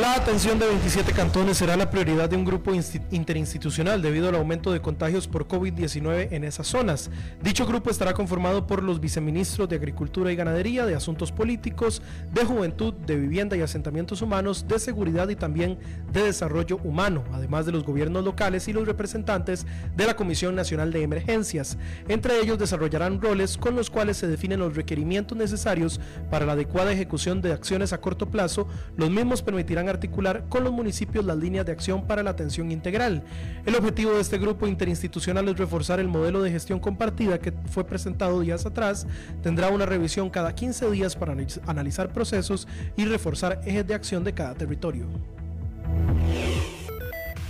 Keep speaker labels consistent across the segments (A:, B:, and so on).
A: La atención de 27 cantones será la prioridad de un grupo interinstitucional debido al aumento de contagios por COVID-19 en esas zonas. Dicho grupo estará conformado por los viceministros de Agricultura y Ganadería, de Asuntos Políticos, de Juventud, de Vivienda y Asentamientos Humanos, de Seguridad y también de Desarrollo Humano, además de los gobiernos locales y los representantes de la Comisión Nacional de Emergencias. Entre ellos desarrollarán roles con los cuales se definen los requerimientos necesarios para la adecuada ejecución de acciones a corto plazo. Los mismos permitirán articular con los municipios las líneas de acción para la atención integral. El objetivo de este grupo interinstitucional es reforzar el modelo de gestión compartida que fue presentado días atrás. Tendrá una revisión cada 15 días para analizar procesos y reforzar ejes de acción de cada territorio.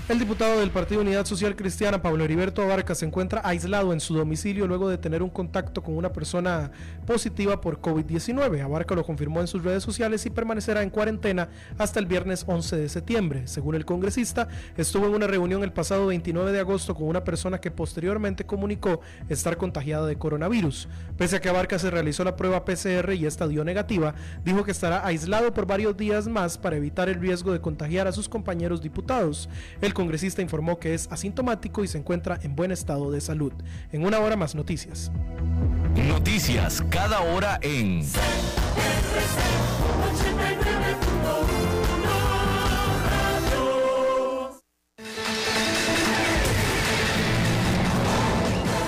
A: El diputado del Partido Unidad Social Cristiana, Pablo Heriberto Abarca, se encuentra aislado en su domicilio luego de tener un contacto con una persona positiva por COVID-19. Abarca lo confirmó en sus redes sociales y permanecerá en cuarentena hasta el viernes 11 de septiembre. Según el congresista, estuvo en una reunión el pasado 29 de agosto con una persona que posteriormente comunicó estar contagiada de coronavirus. Pese a que Abarca se realizó la prueba PCR y esta dio negativa, dijo que estará aislado por varios días más para evitar el riesgo de contagiar a sus compañeros diputados. Congresista informó que es asintomático y se encuentra en buen estado de salud. En una hora más noticias.
B: Noticias cada hora en...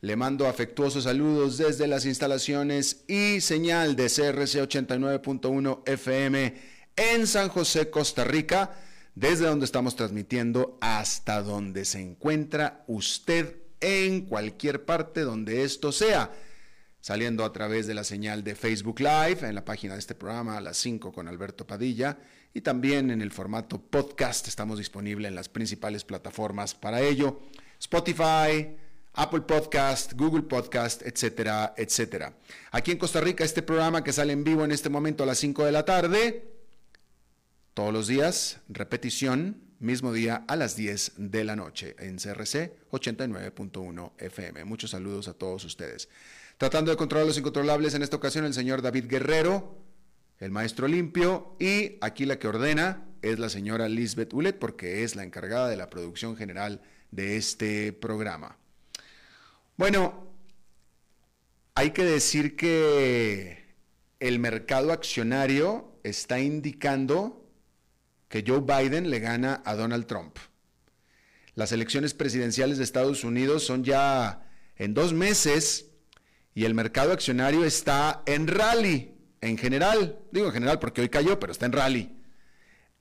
C: le mando afectuosos saludos desde las instalaciones y señal de CRC 89.1 FM en San José, Costa Rica, desde donde estamos transmitiendo hasta donde se encuentra usted en cualquier parte donde esto sea, saliendo a través de la señal de Facebook Live en la página de este programa a las 5 con Alberto Padilla y también en el formato podcast. Estamos disponibles en las principales plataformas para ello. Spotify, Apple Podcast, Google Podcast, etcétera, etcétera. Aquí en Costa Rica, este programa que sale en vivo en este momento a las 5 de la tarde, todos los días, repetición, mismo día a las 10 de la noche en CRC 89.1 FM. Muchos saludos a todos ustedes. Tratando de controlar los incontrolables, en esta ocasión el señor David Guerrero, el maestro limpio, y aquí la que ordena es la señora Lisbeth Ulet, porque es la encargada de la producción general de este programa. Bueno, hay que decir que el mercado accionario está indicando que Joe Biden le gana a Donald Trump. Las elecciones presidenciales de Estados Unidos son ya en dos meses y el mercado accionario está en rally, en general. Digo en general porque hoy cayó, pero está en rally.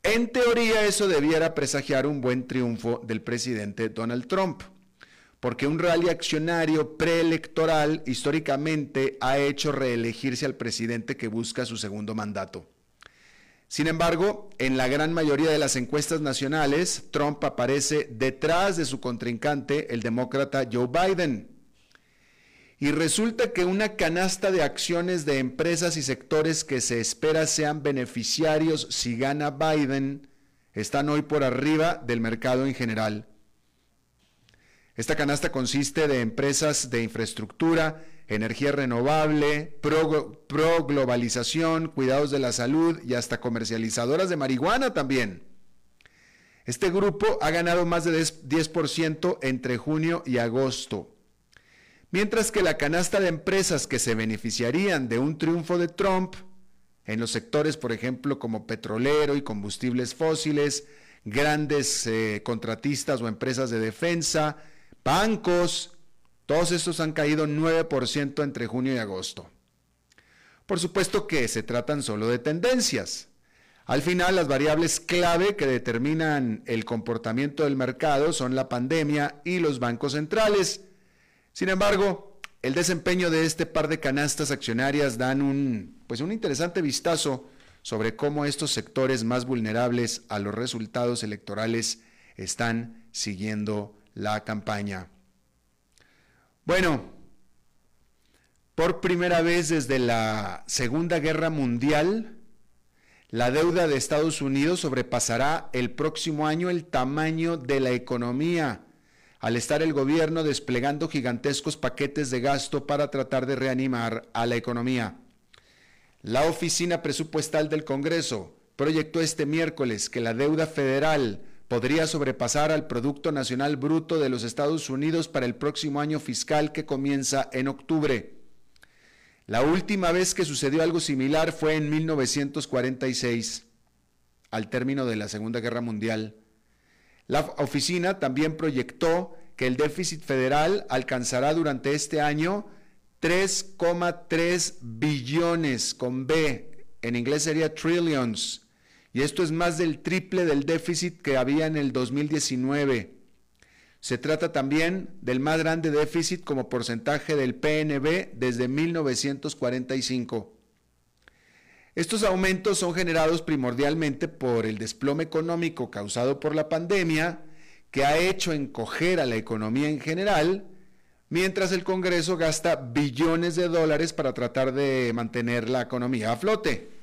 C: En teoría eso debiera presagiar un buen triunfo del presidente Donald Trump porque un rally accionario preelectoral históricamente ha hecho reelegirse al presidente que busca su segundo mandato. Sin embargo, en la gran mayoría de las encuestas nacionales, Trump aparece detrás de su contrincante, el demócrata Joe Biden. Y resulta que una canasta de acciones de empresas y sectores que se espera sean beneficiarios si gana Biden están hoy por arriba del mercado en general. Esta canasta consiste de empresas de infraestructura, energía renovable, pro, globalización, cuidados de la salud y hasta comercializadoras de marihuana también. Este grupo ha ganado más de 10% entre junio y agosto. Mientras que la canasta de empresas que se beneficiarían de un triunfo de Trump en los sectores, por ejemplo, como petrolero y combustibles fósiles, grandes eh, contratistas o empresas de defensa, bancos, todos estos han caído 9% entre junio y agosto. Por supuesto que se tratan solo de tendencias. Al final, las variables clave que determinan el comportamiento del mercado son la pandemia y los bancos centrales. Sin embargo, el desempeño de este par de canastas accionarias dan un, pues un interesante vistazo sobre cómo estos sectores más vulnerables a los resultados electorales están siguiendo la campaña. Bueno, por primera vez desde la Segunda Guerra Mundial, la deuda de Estados Unidos sobrepasará el próximo año el tamaño de la economía, al estar el gobierno desplegando gigantescos paquetes de gasto para tratar de reanimar a la economía. La Oficina Presupuestal del Congreso proyectó este miércoles que la deuda federal podría sobrepasar al Producto Nacional Bruto de los Estados Unidos para el próximo año fiscal que comienza en octubre. La última vez que sucedió algo similar fue en 1946, al término de la Segunda Guerra Mundial. La oficina también proyectó que el déficit federal alcanzará durante este año 3,3 billones con B, en inglés sería trillions, y esto es más del triple del déficit que había en el 2019. Se trata también del más grande déficit como porcentaje del PNB desde 1945. Estos aumentos son generados primordialmente por el desplome económico causado por la pandemia, que ha hecho encoger a la economía en general, mientras el Congreso gasta billones de dólares para tratar de mantener la economía a flote.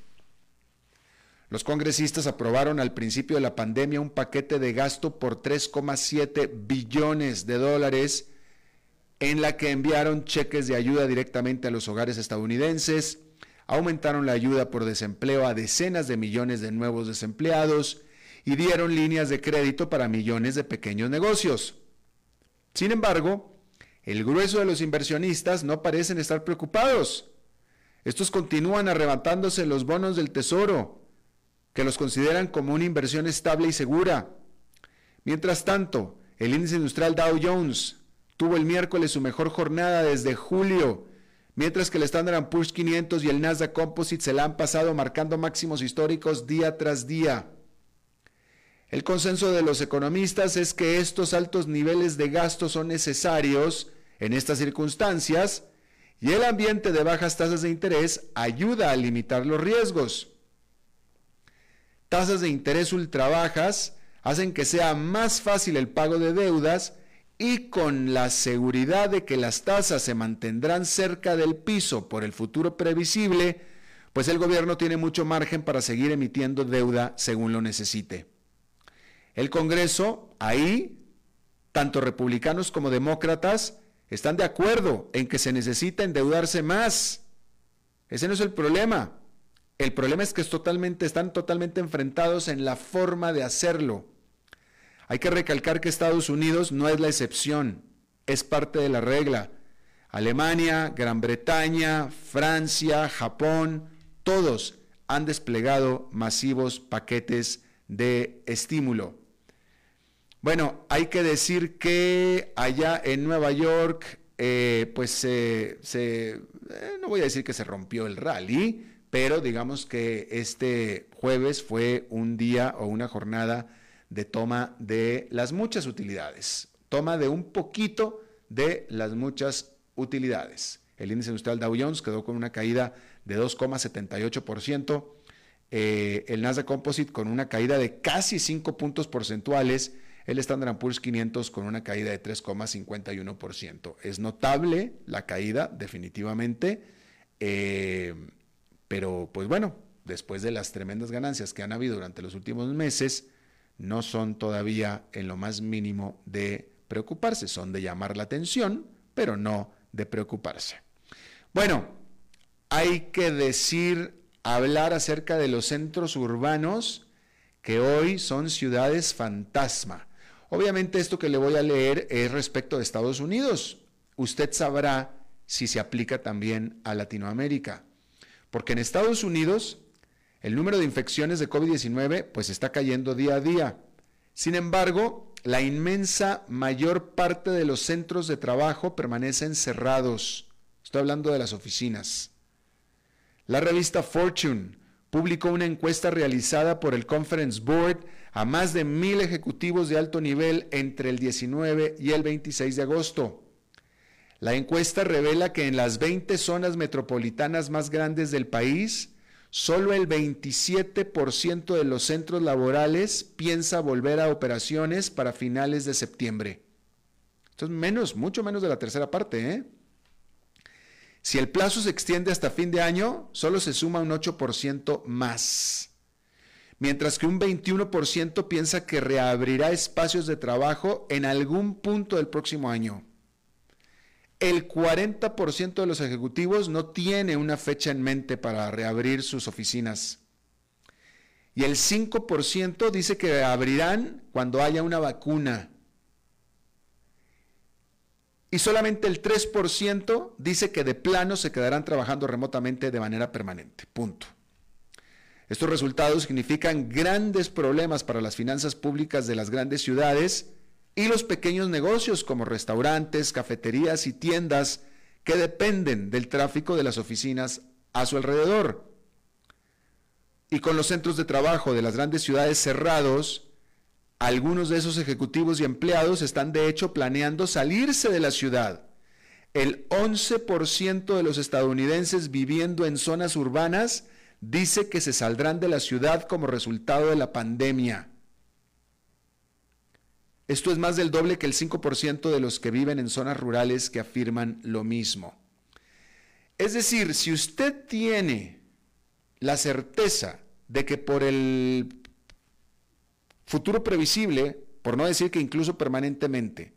C: Los congresistas aprobaron al principio de la pandemia un paquete de gasto por 3,7 billones de dólares en la que enviaron cheques de ayuda directamente a los hogares estadounidenses, aumentaron la ayuda por desempleo a decenas de millones de nuevos desempleados y dieron líneas de crédito para millones de pequeños negocios. Sin embargo, el grueso de los inversionistas no parecen estar preocupados. Estos continúan arrebatándose los bonos del tesoro, que los consideran como una inversión estable y segura. Mientras tanto, el índice industrial Dow Jones tuvo el miércoles su mejor jornada desde julio, mientras que el Standard Poor's 500 y el Nasdaq Composite se la han pasado marcando máximos históricos día tras día. El consenso de los economistas es que estos altos niveles de gasto son necesarios en estas circunstancias y el ambiente de bajas tasas de interés ayuda a limitar los riesgos tasas de interés ultra bajas hacen que sea más fácil el pago de deudas y con la seguridad de que las tasas se mantendrán cerca del piso por el futuro previsible, pues el gobierno tiene mucho margen para seguir emitiendo deuda según lo necesite. El Congreso, ahí, tanto republicanos como demócratas, están de acuerdo en que se necesita endeudarse más. Ese no es el problema. El problema es que están totalmente enfrentados en la forma de hacerlo. Hay que recalcar que Estados Unidos no es la excepción, es parte de la regla. Alemania, Gran Bretaña, Francia, Japón, todos han desplegado masivos paquetes de estímulo. Bueno, hay que decir que allá en Nueva York, eh, pues se, eh, no voy a decir que se rompió el rally, pero digamos que este jueves fue un día o una jornada de toma de las muchas utilidades, toma de un poquito de las muchas utilidades. El índice industrial Dow Jones quedó con una caída de 2,78%, eh, el Nasdaq Composite con una caída de casi 5 puntos porcentuales, el Standard Poor's 500 con una caída de 3,51%. Es notable la caída, definitivamente, eh, pero pues bueno, después de las tremendas ganancias que han habido durante los últimos meses, no son todavía en lo más mínimo de preocuparse, son de llamar la atención, pero no de preocuparse. Bueno, hay que decir, hablar acerca de los centros urbanos que hoy son ciudades fantasma. Obviamente esto que le voy a leer es respecto de Estados Unidos. Usted sabrá si se aplica también a Latinoamérica. Porque en Estados Unidos el número de infecciones de COVID-19 pues está cayendo día a día. Sin embargo, la inmensa mayor parte de los centros de trabajo permanecen cerrados. Estoy hablando de las oficinas. La revista Fortune publicó una encuesta realizada por el Conference Board a más de mil ejecutivos de alto nivel entre el 19 y el 26 de agosto. La encuesta revela que en las 20 zonas metropolitanas más grandes del país, solo el 27% de los centros laborales piensa volver a operaciones para finales de septiembre. Esto es menos, mucho menos de la tercera parte. ¿eh? Si el plazo se extiende hasta fin de año, solo se suma un 8% más. Mientras que un 21% piensa que reabrirá espacios de trabajo en algún punto del próximo año el 40% de los ejecutivos no tiene una fecha en mente para reabrir sus oficinas. Y el 5% dice que abrirán cuando haya una vacuna. Y solamente el 3% dice que de plano se quedarán trabajando remotamente de manera permanente. Punto. Estos resultados significan grandes problemas para las finanzas públicas de las grandes ciudades y los pequeños negocios como restaurantes, cafeterías y tiendas que dependen del tráfico de las oficinas a su alrededor. Y con los centros de trabajo de las grandes ciudades cerrados, algunos de esos ejecutivos y empleados están de hecho planeando salirse de la ciudad. El 11% de los estadounidenses viviendo en zonas urbanas dice que se saldrán de la ciudad como resultado de la pandemia. Esto es más del doble que el 5% de los que viven en zonas rurales que afirman lo mismo. Es decir, si usted tiene la certeza de que por el futuro previsible, por no decir que incluso permanentemente,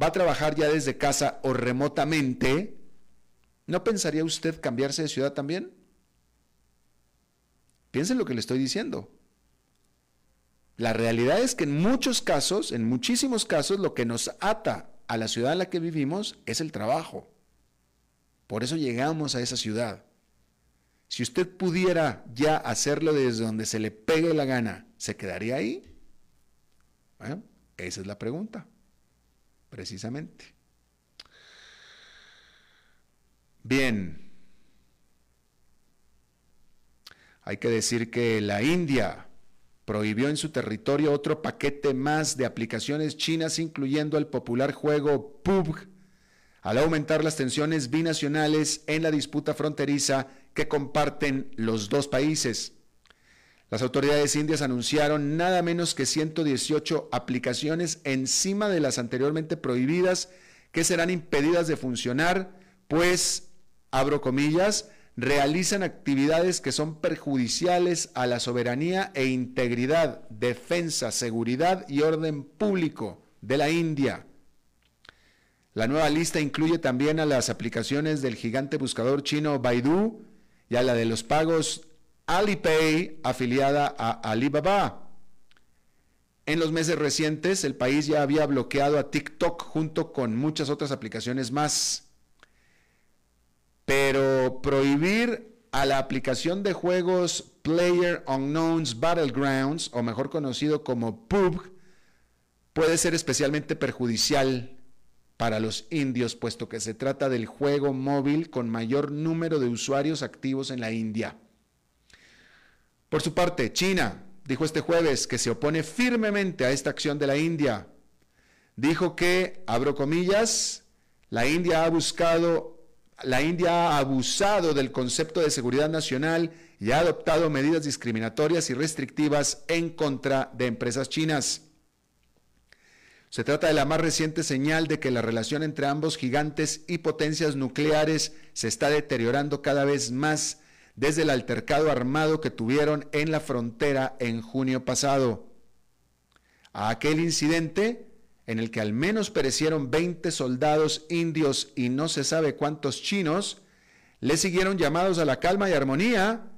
C: va a trabajar ya desde casa o remotamente, ¿no pensaría usted cambiarse de ciudad también? Piensen lo que le estoy diciendo. La realidad es que en muchos casos, en muchísimos casos, lo que nos ata a la ciudad en la que vivimos es el trabajo. Por eso llegamos a esa ciudad. Si usted pudiera ya hacerlo desde donde se le pegue la gana, ¿se quedaría ahí? Esa es la pregunta, precisamente. Bien, hay que decir que la India prohibió en su territorio otro paquete más de aplicaciones chinas, incluyendo el popular juego PUBG, al aumentar las tensiones binacionales en la disputa fronteriza que comparten los dos países. Las autoridades indias anunciaron nada menos que 118 aplicaciones encima de las anteriormente prohibidas que serán impedidas de funcionar, pues, abro comillas, realizan actividades que son perjudiciales a la soberanía e integridad, defensa, seguridad y orden público de la India. La nueva lista incluye también a las aplicaciones del gigante buscador chino Baidu y a la de los pagos Alipay afiliada a Alibaba. En los meses recientes, el país ya había bloqueado a TikTok junto con muchas otras aplicaciones más. Pero prohibir a la aplicación de juegos Player Unknowns Battlegrounds, o mejor conocido como PUBG, puede ser especialmente perjudicial para los indios, puesto que se trata del juego móvil con mayor número de usuarios activos en la India. Por su parte, China dijo este jueves que se opone firmemente a esta acción de la India. Dijo que, abro comillas, la India ha buscado la India ha abusado del concepto de seguridad nacional y ha adoptado medidas discriminatorias y restrictivas en contra de empresas chinas. Se trata de la más reciente señal de que la relación entre ambos gigantes y potencias nucleares se está deteriorando cada vez más desde el altercado armado que tuvieron en la frontera en junio pasado. A aquel incidente, en el que al menos perecieron 20 soldados indios y no se sabe cuántos chinos, le siguieron llamados a la calma y armonía,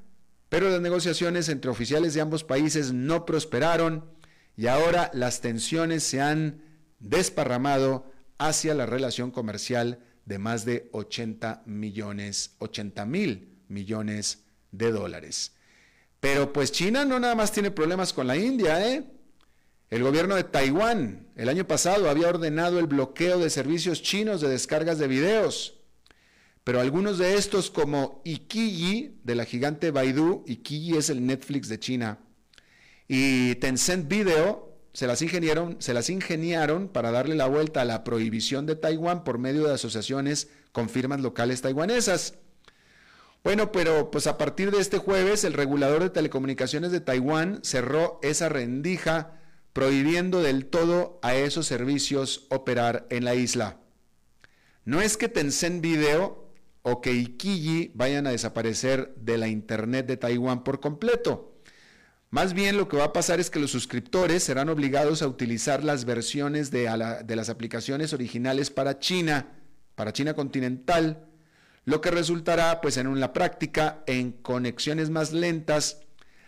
C: pero las negociaciones entre oficiales de ambos países no prosperaron y ahora las tensiones se han desparramado hacia la relación comercial de más de 80 millones, 80 mil millones de dólares. Pero pues China no nada más tiene problemas con la India, ¿eh? El gobierno de Taiwán el año pasado había ordenado el bloqueo de servicios chinos de descargas de videos. Pero algunos de estos, como Ikiji, de la gigante Baidu, Ikiji es el Netflix de China, y Tencent Video, se las, ingeniaron, se las ingeniaron para darle la vuelta a la prohibición de Taiwán por medio de asociaciones con firmas locales taiwanesas. Bueno, pero pues a partir de este jueves el regulador de telecomunicaciones de Taiwán cerró esa rendija prohibiendo del todo a esos servicios operar en la isla. No es que Tencent Video o que Ikiji vayan a desaparecer de la Internet de Taiwán por completo. Más bien lo que va a pasar es que los suscriptores serán obligados a utilizar las versiones de, las aplicaciones originales para China, para China continental, lo que resultará pues en la práctica en conexiones más lentas,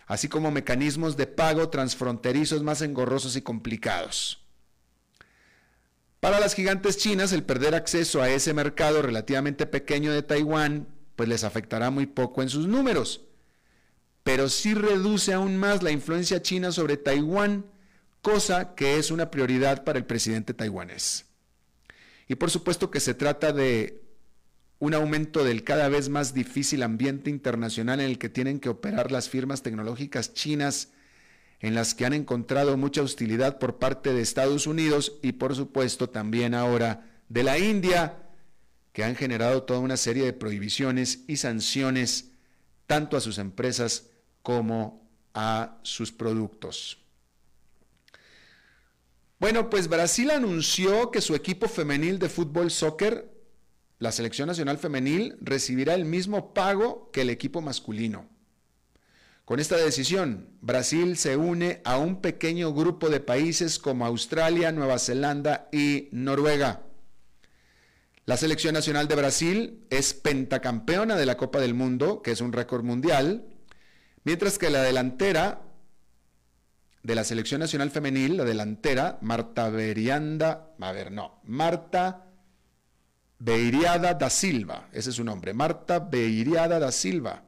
C: así como mecanismos de pago transfronterizos más engorrosos y complicados. Para las gigantes chinas, el perder acceso a ese mercado relativamente pequeño de Taiwán, pues les afectará muy poco en sus números pero sí reduce aún más la influencia china sobre Taiwán, cosa que es una prioridad para el presidente taiwanés. Y por supuesto que se trata de un aumento del cada vez más difícil ambiente internacional en el que tienen que operar las firmas tecnológicas chinas, en las que han encontrado mucha hostilidad por parte de Estados Unidos y por supuesto también ahora de la India, que han generado toda una serie de prohibiciones y sanciones tanto a sus empresas como a sus productos. Bueno, pues Brasil anunció que su equipo femenil de fútbol soccer, la selección nacional femenil, recibirá el mismo pago que el equipo masculino. Con esta decisión, Brasil se une a un pequeño grupo de países como Australia, Nueva Zelanda y Noruega. La selección nacional de Brasil es pentacampeona de la Copa del Mundo, que es un récord mundial, Mientras que la delantera de la selección nacional femenil, la delantera, Marta Berianda, a ver, no, Marta Beiriada da Silva, ese es su nombre, Marta Beiriada da Silva.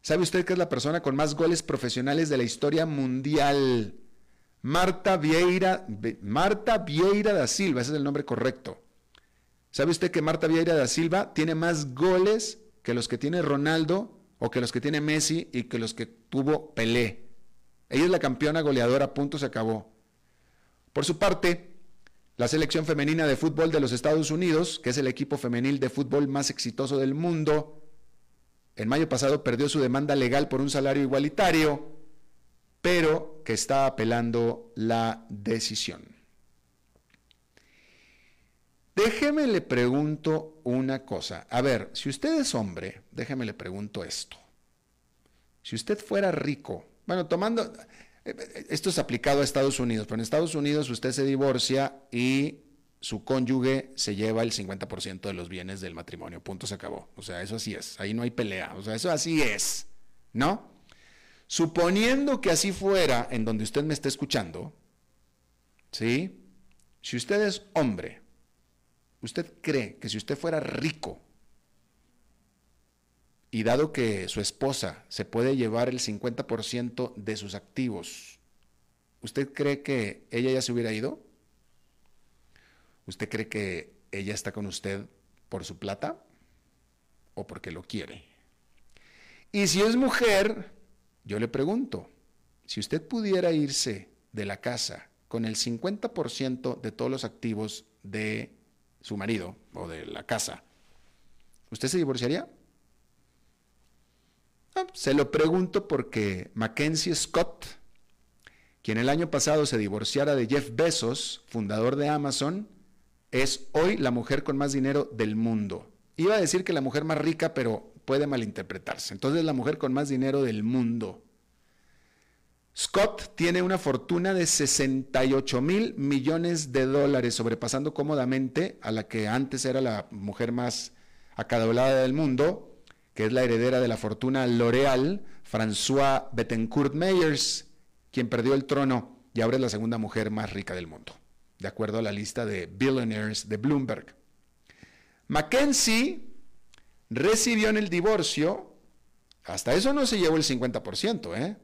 C: ¿Sabe usted que es la persona con más goles profesionales de la historia mundial? Marta Vieira, Marta Vieira da Silva, ese es el nombre correcto. ¿Sabe usted que Marta Vieira da Silva tiene más goles que los que tiene Ronaldo o que los que tiene Messi y que los que tuvo Pelé. Ella es la campeona goleadora, punto, se acabó. Por su parte, la selección femenina de fútbol de los Estados Unidos, que es el equipo femenil de fútbol más exitoso del mundo, en mayo pasado perdió su demanda legal por un salario igualitario, pero que está apelando la decisión. Déjeme le pregunto una cosa. A ver, si usted es hombre, déjeme le pregunto esto. Si usted fuera rico, bueno, tomando, esto es aplicado a Estados Unidos, pero en Estados Unidos usted se divorcia y su cónyuge se lleva el 50% de los bienes del matrimonio, punto, se acabó. O sea, eso así es, ahí no hay pelea, o sea, eso así es, ¿no? Suponiendo que así fuera en donde usted me esté escuchando, ¿sí? Si usted es hombre, ¿Usted cree que si usted fuera rico y dado que su esposa se puede llevar el 50% de sus activos, ¿usted cree que ella ya se hubiera ido? ¿Usted cree que ella está con usted por su plata o porque lo quiere? Y si es mujer, yo le pregunto, si usted pudiera irse de la casa con el 50% de todos los activos de su marido o de la casa, ¿usted se divorciaría? Ah, se lo pregunto porque Mackenzie Scott, quien el año pasado se divorciara de Jeff Bezos, fundador de Amazon, es hoy la mujer con más dinero del mundo. Iba a decir que la mujer más rica, pero puede malinterpretarse. Entonces la mujer con más dinero del mundo. Scott tiene una fortuna de 68 mil millones de dólares, sobrepasando cómodamente a la que antes era la mujer más acaudalada del mundo, que es la heredera de la fortuna L'Oreal, François Bettencourt Meyers, quien perdió el trono y ahora es la segunda mujer más rica del mundo, de acuerdo a la lista de billionaires de Bloomberg. Mackenzie recibió en el divorcio, hasta eso no se llevó el 50%, ¿eh?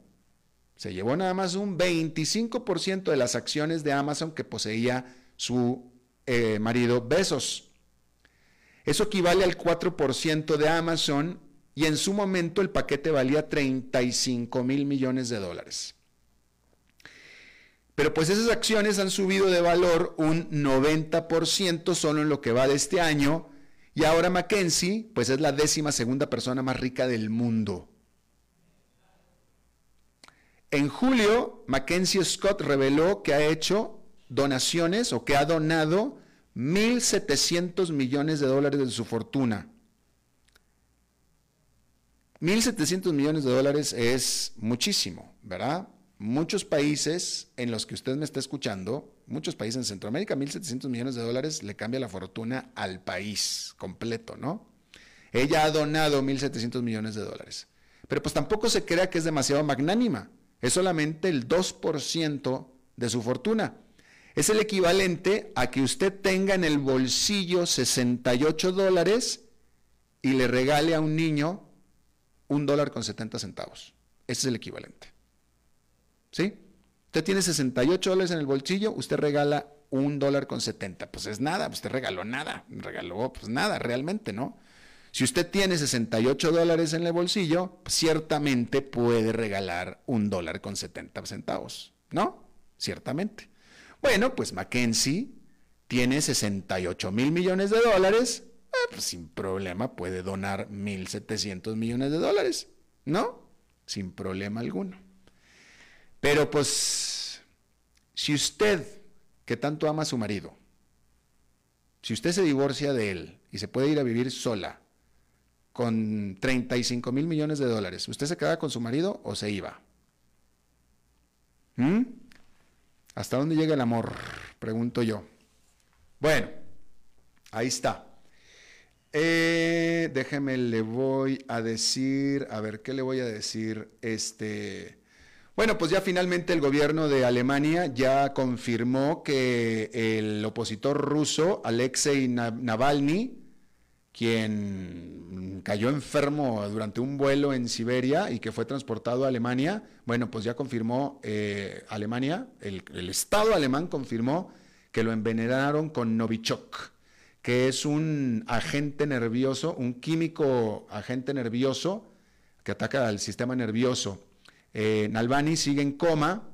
C: Se llevó nada más un 25% de las acciones de Amazon que poseía su eh, marido Besos. Eso equivale al 4% de Amazon y en su momento el paquete valía 35 mil millones de dólares. Pero pues esas acciones han subido de valor un 90% solo en lo que va de este año y ahora Mackenzie pues es la décima segunda persona más rica del mundo. En julio, Mackenzie Scott reveló que ha hecho donaciones o que ha donado 1.700 millones de dólares de su fortuna. 1.700 millones de dólares es muchísimo, ¿verdad? Muchos países en los que usted me está escuchando, muchos países en Centroamérica, 1.700 millones de dólares le cambia la fortuna al país completo, ¿no? Ella ha donado 1.700 millones de dólares. Pero pues tampoco se crea que es demasiado magnánima es solamente el 2% de su fortuna. Es el equivalente a que usted tenga en el bolsillo 68 dólares y le regale a un niño un dólar con 70 centavos. Ese es el equivalente. ¿Sí? Usted tiene 68 dólares en el bolsillo, usted regala un dólar con 70. Pues es nada, usted regaló nada, regaló pues nada realmente, ¿no? Si usted tiene 68 dólares en el bolsillo, ciertamente puede regalar un dólar con 70 centavos, ¿no? Ciertamente. Bueno, pues Mackenzie tiene 68 mil millones de dólares, eh, pues sin problema puede donar 1.700 millones de dólares, ¿no? Sin problema alguno. Pero pues, si usted, que tanto ama a su marido, si usted se divorcia de él y se puede ir a vivir sola, con 35 mil millones de dólares, ¿usted se queda con su marido o se iba? ¿Mm? ¿Hasta dónde llega el amor? Pregunto yo. Bueno, ahí está. Eh, déjeme, le voy a decir, a ver, ¿qué le voy a decir? Este, bueno, pues ya finalmente el gobierno de Alemania ya confirmó que el opositor ruso, Alexei Navalny, quien cayó enfermo durante un vuelo en Siberia y que fue transportado a Alemania, bueno, pues ya confirmó eh, Alemania, el, Estado alemán confirmó que lo envenenaron con Novichok, que es un agente nervioso, un químico agente nervioso que ataca al sistema nervioso. Eh, sigue en coma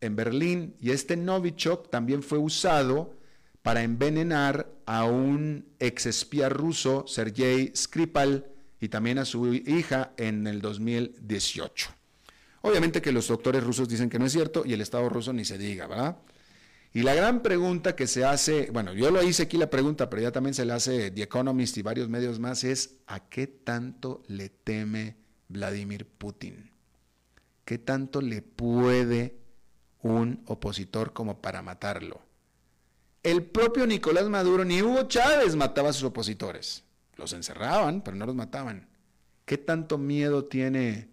C: en Berlín y este Novichok también fue usado para envenenar a un ex espía ruso, Sergei Skripal, y también a su hija en el 2018. Obviamente que los doctores rusos dicen que no es cierto y el Estado ruso ni se diga, ¿verdad? Y la gran pregunta que se hace, bueno, yo lo hice aquí la pregunta, pero ya también se le hace The Economist y varios medios más, es ¿a qué tanto le teme Vladimir Putin? ¿Qué tanto le puede un opositor como para matarlo? El propio Nicolás Maduro ni Hugo Chávez mataba a sus opositores. Los encerraban, pero no los mataban. ¿Qué tanto miedo tiene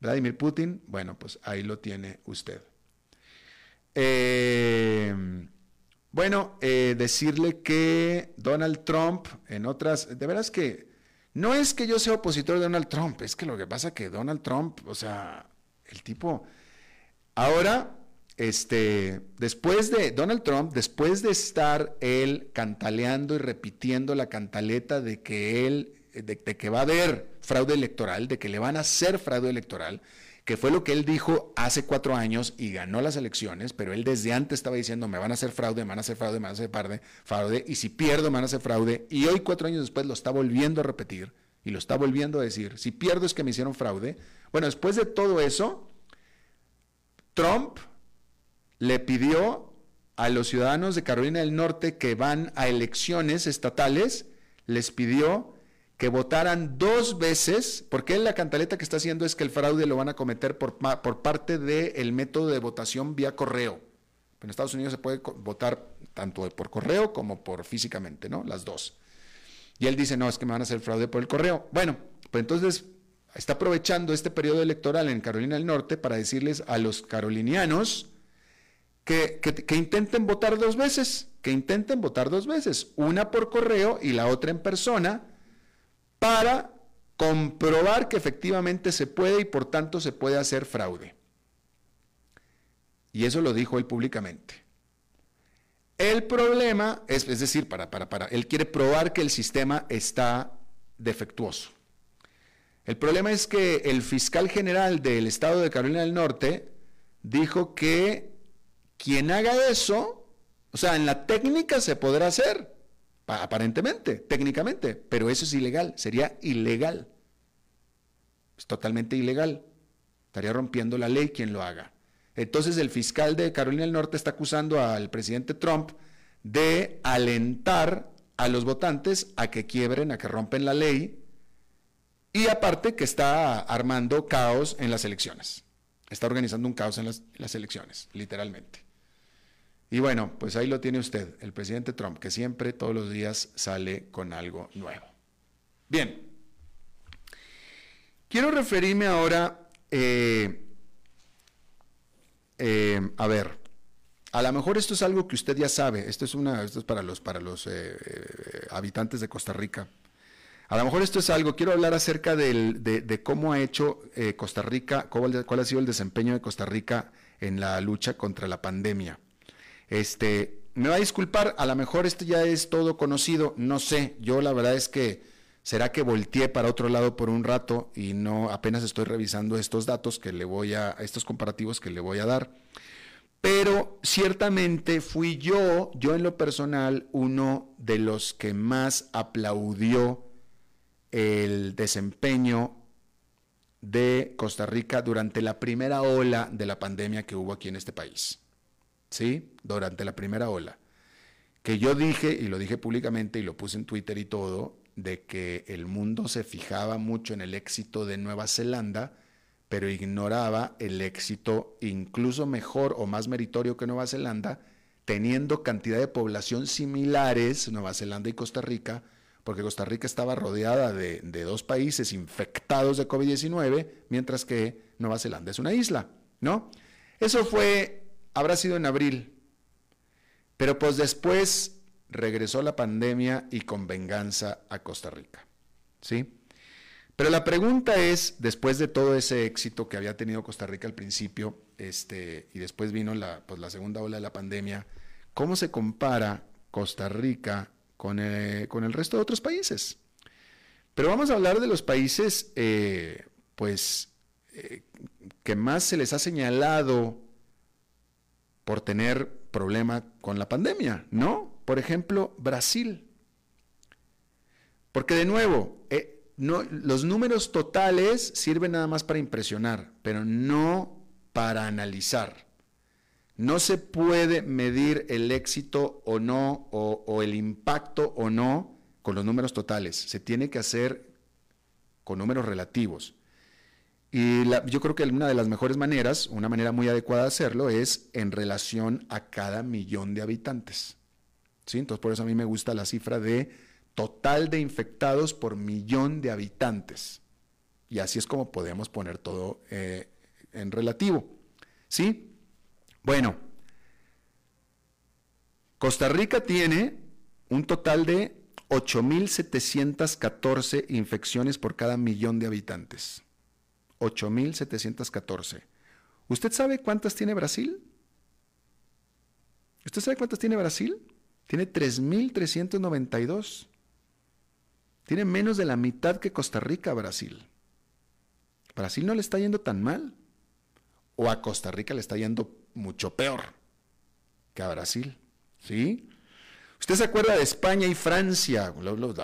C: Vladimir Putin? Bueno, pues ahí lo tiene usted. Eh, bueno, eh, decirle que Donald Trump, en otras, de veras que no es que yo sea opositor de Donald Trump, es que lo que pasa es que Donald Trump, o sea, el tipo, ahora este, después de Donald Trump, después de estar él cantaleando y repitiendo la cantaleta de que él, de, que va a haber fraude electoral, de que le van a hacer fraude electoral, que fue lo que él dijo hace cuatro años y ganó las elecciones, pero él desde antes estaba diciendo, me van a hacer fraude, me van a hacer fraude, me van a hacer fraude, fraude, y si pierdo, me van a hacer fraude, y hoy cuatro años después lo está volviendo a repetir, Y lo está volviendo a decir. Si pierdo es que me hicieron fraude. Bueno, después de todo eso, Trump le pidió a los ciudadanos de Carolina del Norte que van a elecciones estatales, les pidió que votaran dos veces, porque la cantaleta que está haciendo es que el fraude lo van a cometer por, por parte del método de votación vía correo. En Estados Unidos se puede votar tanto por correo como por físicamente, ¿no? Las dos. Y él dice, no, es que me van a hacer fraude por el correo. Bueno, pues entonces está aprovechando este periodo electoral en Carolina del Norte para decirles a los carolinianos que, intenten votar dos veces, que intenten votar dos veces, una por correo y la otra en persona, para comprobar que efectivamente se puede y por tanto se puede hacer fraude. Y eso lo dijo él públicamente. El problema es, es decir, para, para, para, él quiere probar que el sistema está defectuoso. El problema es que el fiscal general del estado de Carolina del Norte dijo que quien haga eso, o sea, en la técnica se podrá hacer, aparentemente, técnicamente, pero eso es ilegal, sería ilegal. Es totalmente ilegal. Estaría rompiendo la ley quien lo haga. Entonces el fiscal de Carolina del Norte está acusando al presidente Trump de alentar a los votantes a que quiebren, a que rompen la ley y aparte que está armando caos en las elecciones. Está organizando un caos en las, elecciones, literalmente. Y bueno, pues ahí lo tiene usted, el presidente Trump, que siempre todos los días sale con algo nuevo. Bien, quiero referirme ahora, eh, eh, a ver, a lo mejor esto es algo que usted ya sabe, esto es, una, esto es para los, para los eh, habitantes de Costa Rica, a lo mejor esto es algo, quiero hablar acerca de, cómo ha hecho eh, Costa Rica, cuál, ha sido el desempeño de Costa Rica en la lucha contra la pandemia. Este, me va a disculpar, a lo mejor esto ya es todo conocido, no sé, yo la verdad es que será que volteé para otro lado por un rato y no apenas estoy revisando estos datos que le voy a, estos comparativos que le voy a dar. Pero ciertamente fui yo, yo en lo personal, uno de los que más aplaudió el desempeño de Costa Rica durante la primera ola de la pandemia que hubo aquí en este país. ¿Sí? Durante la primera ola. Que yo dije, y lo dije públicamente y lo puse en Twitter y todo, de que el mundo se fijaba mucho en el éxito de Nueva Zelanda, pero ignoraba el éxito incluso mejor o más meritorio que Nueva Zelanda, teniendo cantidad de población similares, Nueva Zelanda y Costa Rica, porque Costa Rica estaba rodeada de, dos países infectados de COVID-19, mientras que Nueva Zelanda es una isla, ¿no? Eso fue, habrá sido en abril, pero pues después regresó la pandemia y con venganza a Costa Rica, ¿sí? Pero la pregunta es, después de todo ese éxito que había tenido Costa Rica al principio, este, y después vino la, pues, la segunda ola de la pandemia, ¿cómo se compara Costa Rica eh, con, el resto de otros países. Pero vamos a hablar de los países, eh, pues, eh, que más se les ha señalado por tener problema con la pandemia, ¿no? Por ejemplo, Brasil. Porque de nuevo, no, los números totales sirven nada más para impresionar, pero no para analizar. No se puede medir el éxito o no, o, el impacto o no con los números totales. Se tiene que hacer con números relativos. Y yo creo que una de las mejores maneras, una manera muy adecuada de hacerlo, es en relación a cada millón de habitantes. ¿Sí? Entonces, por eso a mí me gusta la cifra de total de infectados por millón de habitantes. Y así es como podemos poner todo eh, en relativo. ¿Sí? Bueno, Costa Rica tiene un total de 8.714 infecciones por cada millón de habitantes. 8.714. ¿Usted sabe cuántas tiene Brasil? ¿Usted sabe cuántas tiene Brasil? Tiene 3.392. Tiene menos de la mitad que Costa Rica, Brasil. Brasil no le está yendo tan mal. O a Costa Rica le está yendo mucho peor que a Brasil. ¿Sí? Usted se acuerda de España y Francia, los,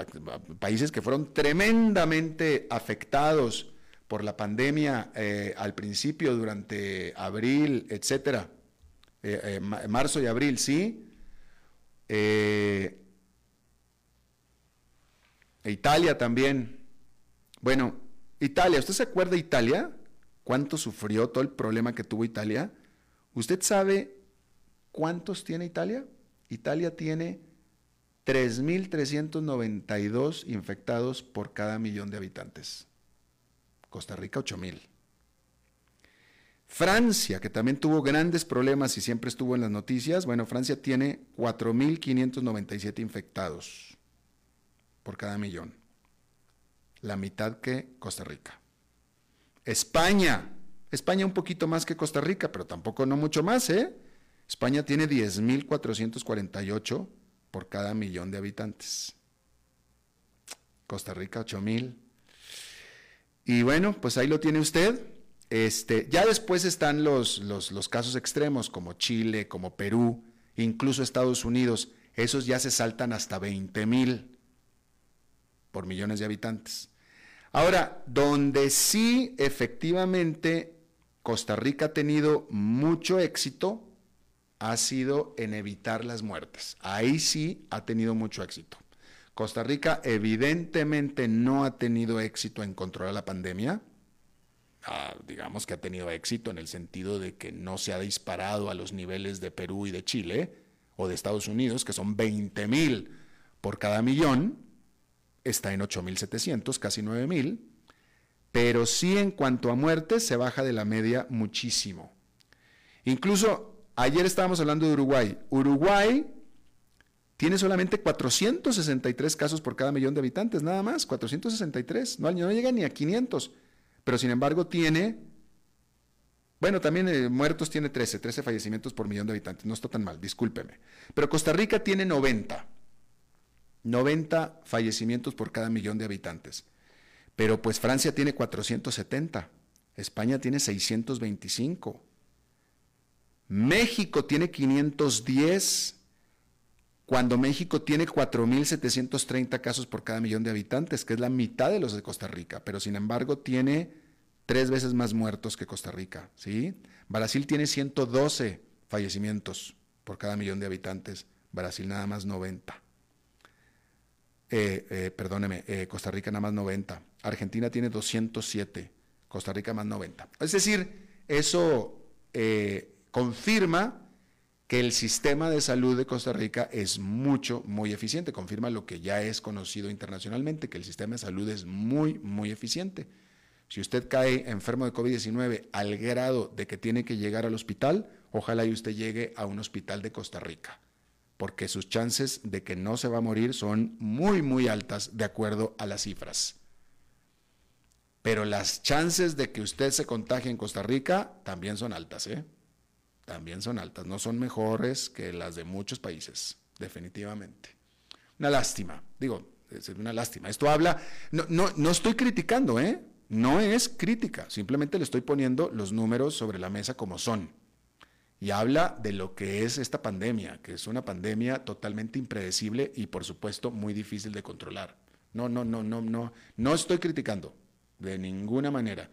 C: países que fueron tremendamente afectados por la pandemia eh, al principio, durante abril, etcétera, eh, eh, marzo y abril, sí. Italia también. Bueno, Italia, ¿usted se acuerda de Italia? ¿Cuánto sufrió todo el problema que tuvo Italia? ¿Usted sabe cuántos tiene Italia? Italia tiene 3.392 infectados por cada millón de habitantes. Costa Rica 8.000. Francia, que también tuvo grandes problemas y siempre estuvo en las noticias, bueno, Francia tiene 4.597 infectados por cada millón. La mitad que Costa Rica. España, España un poquito más que Costa Rica, pero tampoco no mucho más, ¿eh? España tiene 10.448 por cada millón de habitantes. Costa Rica 8.000. Y bueno, pues ahí lo tiene usted. Este, ya después están los, los, los casos extremos como Chile, como Perú, incluso Estados Unidos. Esos ya se saltan hasta 20 mil por millones de habitantes. Ahora, donde sí efectivamente Costa Rica ha tenido mucho éxito ha sido en evitar las muertes. Ahí sí ha tenido mucho éxito. Costa Rica evidentemente no ha tenido éxito en controlar la pandemia. Ah, digamos que ha tenido éxito en el sentido de que no se ha disparado a los niveles de Perú y de Chile o de Estados Unidos, que son 20 mil por cada millón. Está en 8.700, casi 9.000. Pero sí en cuanto a muertes se baja de la media muchísimo. Incluso Ayer estábamos hablando de Uruguay. Uruguay tiene solamente 463 casos por cada millón de habitantes, nada más, 463. No, no llega ni a 500. Pero sin embargo tiene, bueno, también eh, muertos tiene 13, 13 fallecimientos por millón de habitantes. No está tan mal, discúlpeme. Pero Costa Rica tiene 90. 90 fallecimientos por cada millón de habitantes. Pero pues Francia tiene 470. España tiene 625. México tiene 510, cuando México tiene 4.730 casos por cada millón de habitantes, que es la mitad de los de Costa Rica, pero sin embargo tiene tres veces más muertos que Costa Rica. ¿sí? Brasil tiene 112 fallecimientos por cada millón de habitantes, Brasil nada más 90. Eh, eh, perdóneme, eh, Costa Rica nada más 90. Argentina tiene 207, Costa Rica más 90. Es decir, eso confirma que el sistema de salud de Costa Rica es mucho, muy eficiente, confirma lo que ya es conocido internacionalmente, que el sistema de salud es muy, muy eficiente. Si usted cae enfermo de COVID-19 al grado de que tiene que llegar al hospital, ojalá y usted llegue a un hospital de Costa Rica, porque sus chances de que no se va a morir son muy, muy altas de acuerdo a las cifras. Pero las chances de que usted se contagie en Costa Rica también son altas, ¿eh? También son altas, no son mejores que las de muchos países, definitivamente. Una lástima, digo, es una lástima. Esto habla, no, no, no estoy criticando, ¿eh? No es crítica, simplemente le estoy poniendo los números sobre la mesa como son. Y habla de lo que es esta pandemia, que es una pandemia totalmente impredecible y por supuesto muy difícil de controlar. No, no, no, no, no, no estoy criticando de ninguna manera.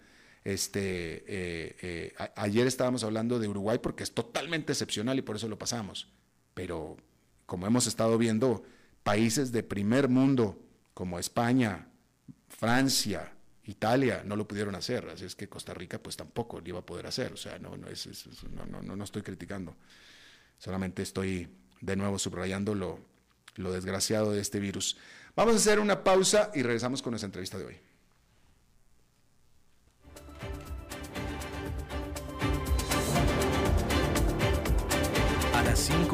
C: Este, eh, eh, ayer estábamos hablando de Uruguay porque es totalmente excepcional y por eso lo pasamos. Pero como hemos estado viendo, países de primer mundo como España, Francia, Italia no lo pudieron hacer, así es que Costa Rica pues tampoco lo iba a poder hacer, o sea, no, no, es, no, no, no, estoy criticando, solamente estoy de nuevo subrayando lo, lo desgraciado de este virus. Vamos a hacer una pausa y regresamos con nuestra entrevista de hoy.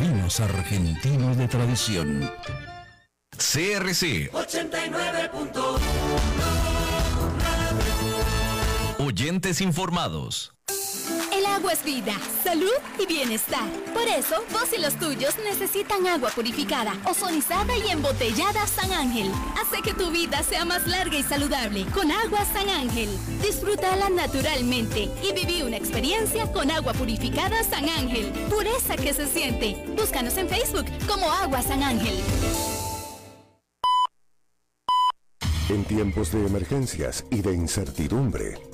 D: vinos argentinos de tradición.
B: CRC 89.1 Oyentes informados.
E: El agua es vida, salud y bienestar. Por eso, vos y los tuyos necesitan agua purificada, ozonizada y embotellada San Ángel. Hace que tu vida sea más larga y saludable con agua San Ángel. Disfrútala naturalmente y viví una experiencia con agua purificada San Ángel. Pureza que se siente. Búscanos en Facebook como Agua San Ángel.
F: En tiempos de emergencias y de incertidumbre,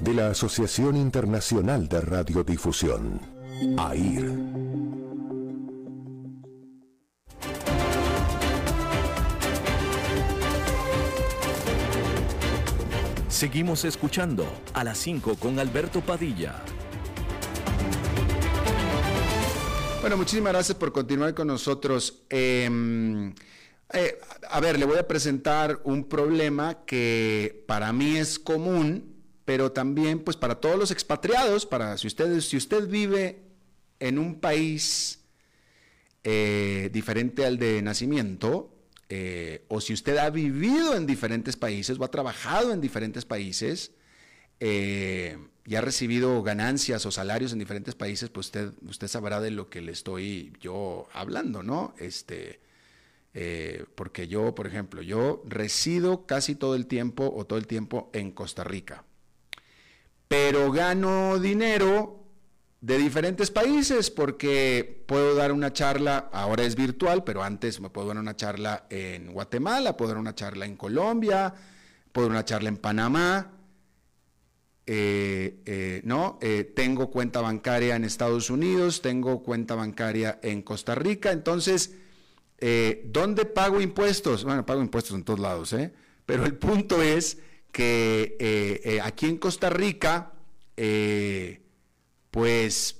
F: de la Asociación Internacional de Radiodifusión, AIR.
B: Seguimos escuchando a las 5 con Alberto Padilla.
C: Bueno, muchísimas gracias por continuar con nosotros. Em, eh, a ver, le voy a presentar un problema que para mí es común, pero también pues para todos los expatriados, para si usted, si usted vive en un país eh, diferente al de nacimiento, eh, o si usted ha vivido en diferentes países o ha trabajado en diferentes países y ha recibido ganancias o salarios en diferentes países, pues usted, usted sabrá de lo que le estoy yo hablando, ¿no? Este, eh, porque yo, por ejemplo, yo resido casi todo el tiempo o todo el tiempo en Costa Rica, pero gano dinero de diferentes países porque puedo dar una charla, ahora es virtual, pero antes me puedo dar una charla en Guatemala, puedo dar una charla en Colombia, puedo dar una charla en Panamá, eh, eh, ¿no? tengo cuenta bancaria en Estados Unidos, tengo cuenta bancaria en Costa Rica, entonces eh, ¿Dónde pago impuestos? Bueno, pago impuestos en todos lados, ¿eh? Pero el punto es que eh, eh, aquí en Costa Rica, pues,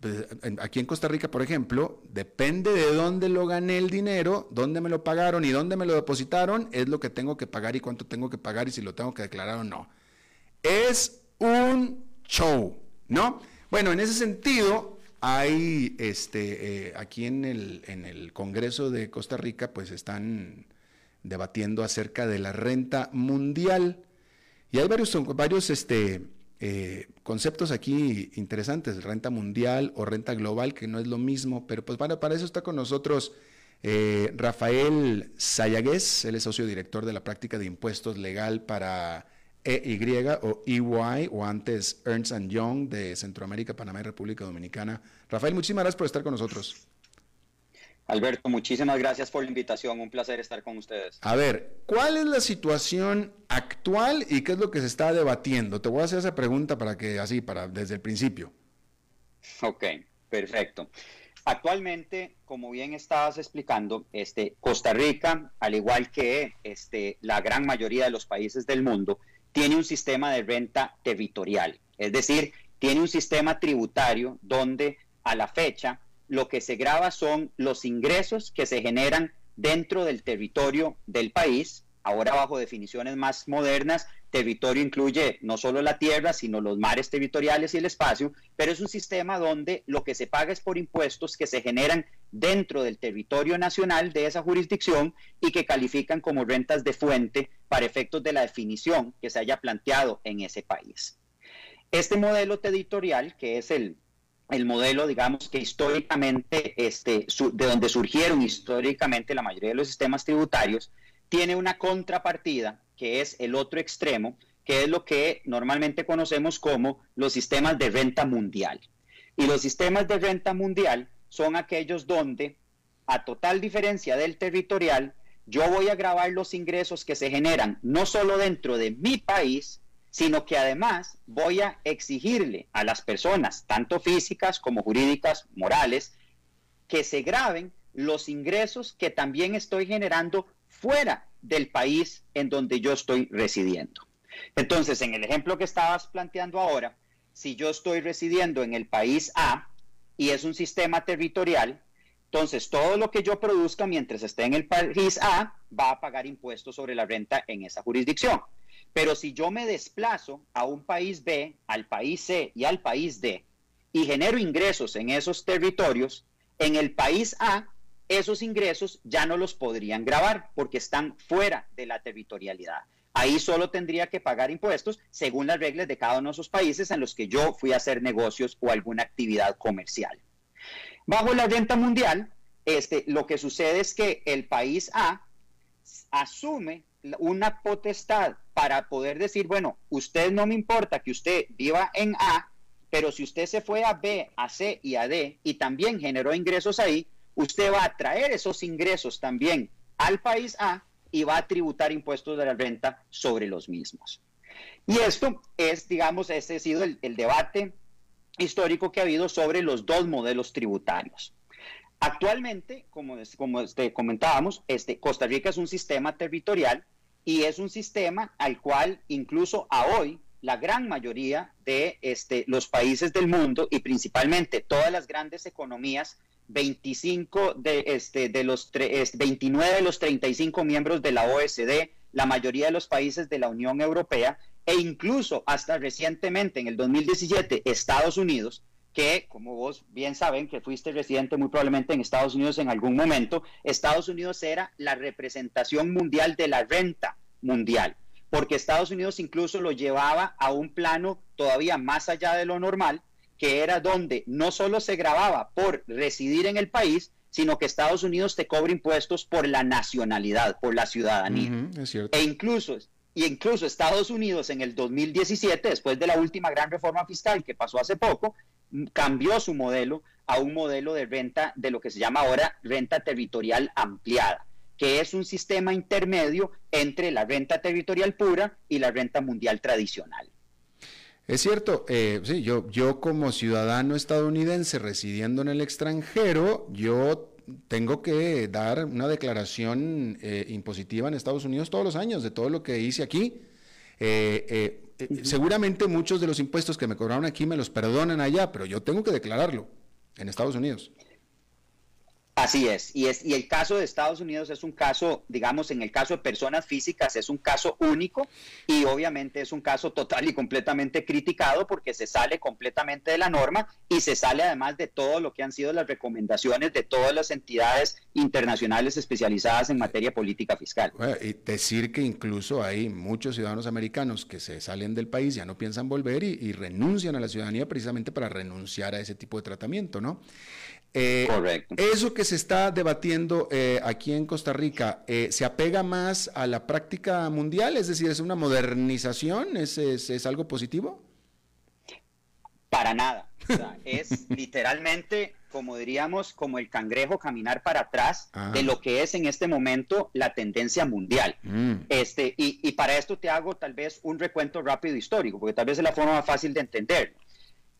C: pues aquí en Costa Rica, por ejemplo, depende de dónde lo gané el dinero, dónde me lo pagaron y dónde me lo depositaron, es lo que tengo que pagar y cuánto tengo que pagar y si lo tengo que declarar o no. Es un show, ¿no? Bueno, en ese sentido, hay, este, eh, aquí en el, en el Congreso de Costa Rica, pues están debatiendo acerca de la renta mundial. Y hay varios, varios este, eh, conceptos aquí interesantes, renta mundial o renta global, que no es lo mismo, pero pues para, eso está con nosotros eh, Rafael Sayagués, él es socio director de la práctica de impuestos legal para EY o EY o antes Ernst Young de Centroamérica, Panamá y República Dominicana. Rafael, muchísimas gracias por estar con nosotros.
G: Alberto, muchísimas gracias por la invitación. Un placer estar con ustedes.
C: A ver, ¿cuál es la situación actual y qué es lo que se está debatiendo? Te voy a hacer esa pregunta para que así, para desde el principio.
G: Ok, perfecto. Actualmente, como bien estabas explicando, este, Costa Rica, al igual que este, la gran mayoría de los países del mundo, tiene un sistema de renta territorial, es decir, tiene un sistema tributario donde a la fecha lo que se graba son los ingresos que se generan dentro del territorio del país, ahora bajo definiciones más modernas, territorio incluye no solo la tierra, sino los mares territoriales y el espacio, pero es un sistema donde lo que se paga es por impuestos que se generan dentro del territorio nacional de esa jurisdicción y que califican como rentas de fuente para efectos de la definición que se haya planteado en ese país. Este modelo territorial, que es el, modelo, digamos, que históricamente, este, de donde surgieron históricamente la mayoría de los sistemas tributarios, tiene una contrapartida, que es el otro extremo, que es lo que normalmente conocemos como los sistemas de renta mundial. Y los sistemas de renta mundial son aquellos donde, a total diferencia del territorial, yo voy a grabar los ingresos que se generan no solo dentro de mi país, sino que además voy a exigirle a las personas, tanto físicas como jurídicas, morales, que se graben los ingresos que también estoy generando fuera del país en donde yo estoy residiendo. Entonces, en el ejemplo que estabas planteando ahora, si yo estoy residiendo en el país A y es un sistema territorial, entonces, todo lo que yo produzca mientras esté en el país A va a pagar impuestos sobre la renta en esa jurisdicción. Pero si yo me desplazo a un país B, al país C y al país D y genero ingresos en esos territorios, en el país A, esos ingresos ya no los podrían grabar porque están fuera de la territorialidad. Ahí solo tendría que pagar impuestos según las reglas de cada uno de esos países en los que yo fui a hacer negocios o alguna actividad comercial. Bajo la renta mundial, este, lo que sucede es que el país A asume una potestad para poder decir, bueno, usted no me importa que usted viva en A, pero si usted se fue a B, a C y a D y también generó ingresos ahí, usted va a traer esos ingresos también al país A y va a tributar impuestos de la renta sobre los mismos. Y esto es, digamos, ese ha sido el, el debate histórico que ha habido sobre los dos modelos tributarios. Actualmente, como, como este, comentábamos, este, Costa Rica es un sistema territorial y es un sistema al cual incluso a hoy la gran mayoría de este, los países del mundo y principalmente todas las grandes economías, 25 de, este, de los 29 de los 35 miembros de la OSD, la mayoría de los países de la Unión Europea, e incluso hasta recientemente, en el 2017, Estados Unidos, que como vos bien saben que fuiste residente muy probablemente en Estados Unidos en algún momento, Estados Unidos era la representación mundial de la renta mundial, porque Estados Unidos incluso lo llevaba a un plano todavía más allá de lo normal, que era donde no solo se grababa por residir en el país, sino que Estados Unidos te cobra impuestos por la nacionalidad, por la ciudadanía.
C: es cierto.
G: E incluso y incluso Estados Unidos en el 2017, después de la última gran reforma fiscal que pasó hace poco, cambió su modelo a un modelo de renta de lo que se llama ahora renta territorial ampliada, que es un sistema intermedio entre la renta territorial pura y la renta mundial tradicional.
C: Es cierto, eh, sí, yo, yo como ciudadano estadounidense residiendo en el extranjero, yo tengo que dar una declaración eh, impositiva en Estados Unidos todos los años de todo lo que hice aquí. Eh, eh, seguramente muchos de los impuestos que me cobraron aquí me los perdonan allá, pero yo tengo que declararlo en Estados Unidos.
G: Así es. Y, es, y el caso de Estados Unidos es un caso, digamos, en el caso de personas físicas es un caso único y obviamente es un caso total y completamente criticado porque se sale completamente de la norma y se sale además de todo lo que han sido las recomendaciones de todas las entidades internacionales especializadas en materia política fiscal.
C: y decir que incluso hay muchos ciudadanos americanos que se salen del país, ya no piensan volver y, y renuncian a la ciudadanía precisamente para renunciar a ese tipo de tratamiento, ¿no?
G: Eh, Correcto.
C: Eso que se está debatiendo eh, aquí en Costa Rica, eh, ¿se apega más a la práctica mundial? Es decir, ¿es una modernización? ¿Es, es, algo positivo?
G: Para nada. es literalmente, como diríamos, como el cangrejo caminar para atrás ah. de lo que es en este momento la tendencia mundial. Mm. Este, y, y, para esto te hago tal vez un recuento rápido histórico, porque tal vez es la forma más fácil de entender.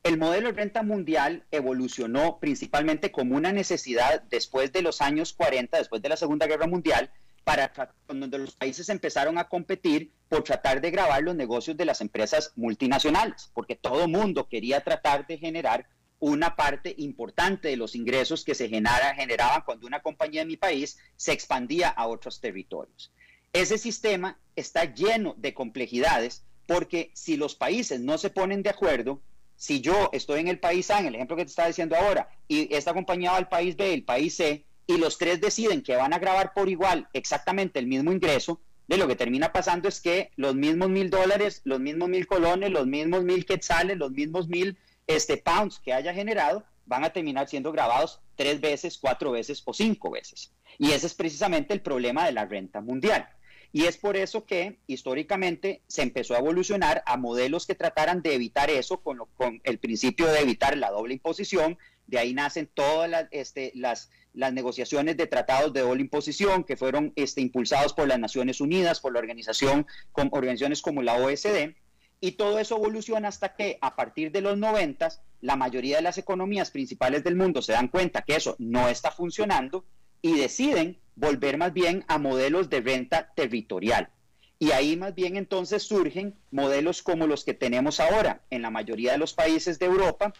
G: El modelo de renta mundial evolucionó principalmente como una necesidad después de los años 40, después de la Segunda Guerra Mundial, para donde los países empezaron a competir por tratar de grabar los negocios de las empresas multinacionales, porque todo mundo quería tratar de generar una parte importante de los ingresos que se genera, generaban cuando una compañía de mi país se expandía a otros territorios. Ese sistema está lleno de complejidades porque si los países no se ponen de acuerdo, si yo estoy en el país A, en el ejemplo que te estaba diciendo ahora, y esta compañía va al país B, el país C, y los tres deciden que van a grabar por igual exactamente el mismo ingreso, de lo que termina pasando es que los mismos mil dólares, los mismos mil colones, los mismos mil quetzales, los mismos mil este, pounds que haya generado, van a terminar siendo grabados tres veces, cuatro veces o cinco veces. Y ese es precisamente el problema de la renta mundial. Y es por eso que históricamente se empezó a evolucionar a modelos que trataran de evitar eso con, el principio de evitar la doble imposición. De ahí nacen todas las, este, las, negociaciones de tratados de doble imposición que fueron este, impulsados por las Naciones Unidas, por la organización, con organizaciones como la OSD. Y todo eso evoluciona hasta que a partir de los 90 la mayoría de las economías principales del mundo se dan cuenta que eso no está funcionando y deciden volver más bien a modelos de renta territorial. Y ahí más bien entonces surgen modelos como los que tenemos ahora en la mayoría de los países de Europa,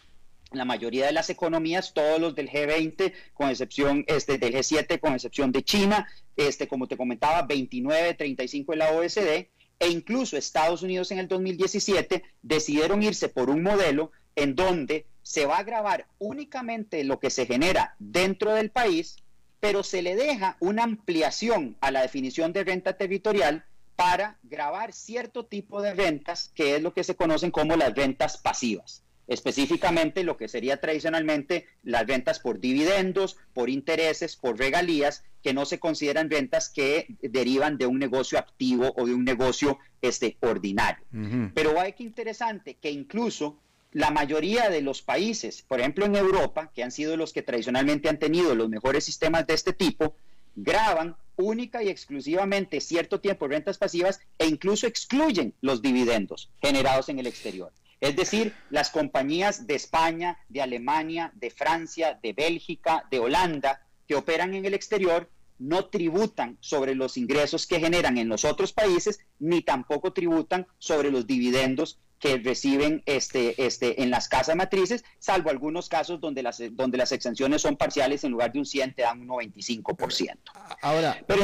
G: la mayoría de las economías, todos los del G20, con excepción este, del G7, con excepción de China, este, como te comentaba, 29, 35 en la OSD, e incluso Estados Unidos en el 2017 decidieron irse por un modelo en donde se va a grabar únicamente lo que se genera dentro del país, pero se le deja una ampliación a la definición de renta territorial para grabar cierto tipo de rentas, que es lo que se conocen como las rentas pasivas específicamente lo que sería tradicionalmente las rentas por dividendos, por intereses, por regalías, que no se consideran rentas que derivan de un negocio activo o de un negocio este, ordinario. Pero hay que interesante que incluso la mayoría de los países, por ejemplo en Europa, que han sido los que tradicionalmente han tenido los mejores sistemas de este tipo, graban única y exclusivamente cierto tiempo rentas pasivas e incluso excluyen los dividendos generados en el exterior. Es decir, las compañías de España, de Alemania, de Francia, de Bélgica, de Holanda, que operan en el exterior, no tributan sobre los ingresos que generan en los otros países, ni tampoco tributan sobre los dividendos que reciben este, este, en las casas matrices, salvo algunos casos donde las, donde las exenciones son parciales, en lugar de un 100 te dan un 95%.
C: Ahora,
G: Pero,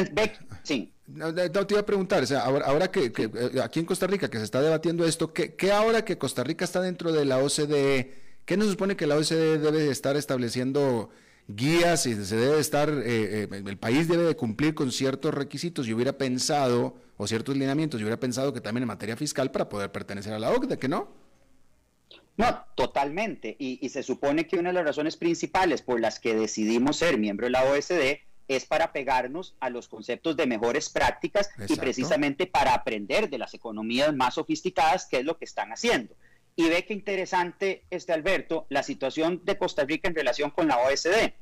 G: sí.
C: No, te iba a preguntar, o sea, ahora, ahora que, eh, aquí en Costa Rica que se está debatiendo esto, ¿qué, ¿qué, ahora que Costa Rica está dentro de la OCDE, qué nos supone que la OCDE debe estar estableciendo guías y se debe estar, eh, eh, el país debe de cumplir con ciertos requisitos? Yo hubiera pensado, o ciertos lineamientos, yo hubiera pensado que también en materia fiscal para poder pertenecer a la OCDE, ¿que no?
G: No, totalmente. Y, y se supone que una de las razones principales por las que decidimos ser miembro de la OSD es para pegarnos a los conceptos de mejores prácticas y precisamente para aprender de las economías más sofisticadas, que es lo que están haciendo. Y ve que interesante, este Alberto, la situación de Costa Rica en relación con la OSD.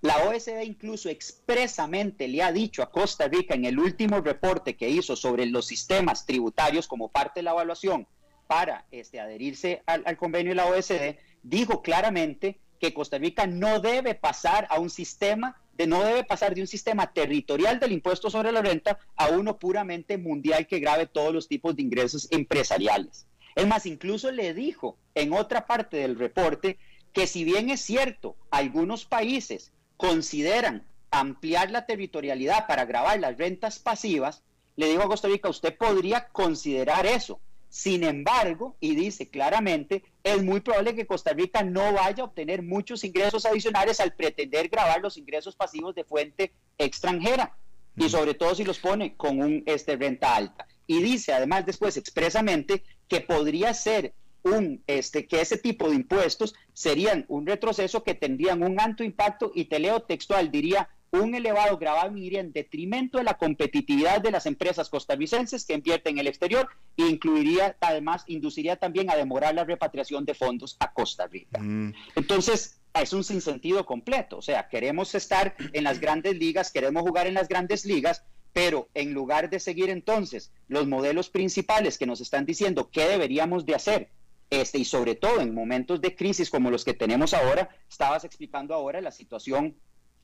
G: La OSD incluso expresamente le ha dicho a Costa Rica en el último reporte que hizo sobre los sistemas tributarios como parte de la evaluación para este, adherirse al, convenio de la OSD, dijo claramente que Costa Rica no debe pasar a un sistema de no debe pasar de un sistema territorial del impuesto sobre la renta a uno puramente mundial que grave todos los tipos de ingresos empresariales. Es más, incluso le dijo en otra parte del reporte que si bien es cierto, algunos países consideran ampliar la territorialidad para grabar las rentas pasivas, le dijo a Costa Rica, usted podría considerar eso, sin embargo, y dice claramente, es muy probable que Costa Rica no vaya a obtener muchos ingresos adicionales al pretender grabar los ingresos pasivos de fuente extranjera y sobre todo si los pone con un este renta alta. Y dice además después expresamente que podría ser un este que ese tipo de impuestos serían un retroceso que tendrían un alto impacto y te leo textual diría un elevado gravamen iría en detrimento de la competitividad de las empresas costarricenses que invierten en el exterior e incluiría, además, induciría también a demorar la repatriación de fondos a Costa Rica. Mm. Entonces, es un sinsentido completo. O sea, queremos estar en las grandes ligas, queremos jugar en las grandes ligas, pero en lugar de seguir entonces los modelos principales que nos están diciendo qué deberíamos de hacer, este, y sobre todo en momentos de crisis como los que tenemos ahora, estabas explicando ahora la situación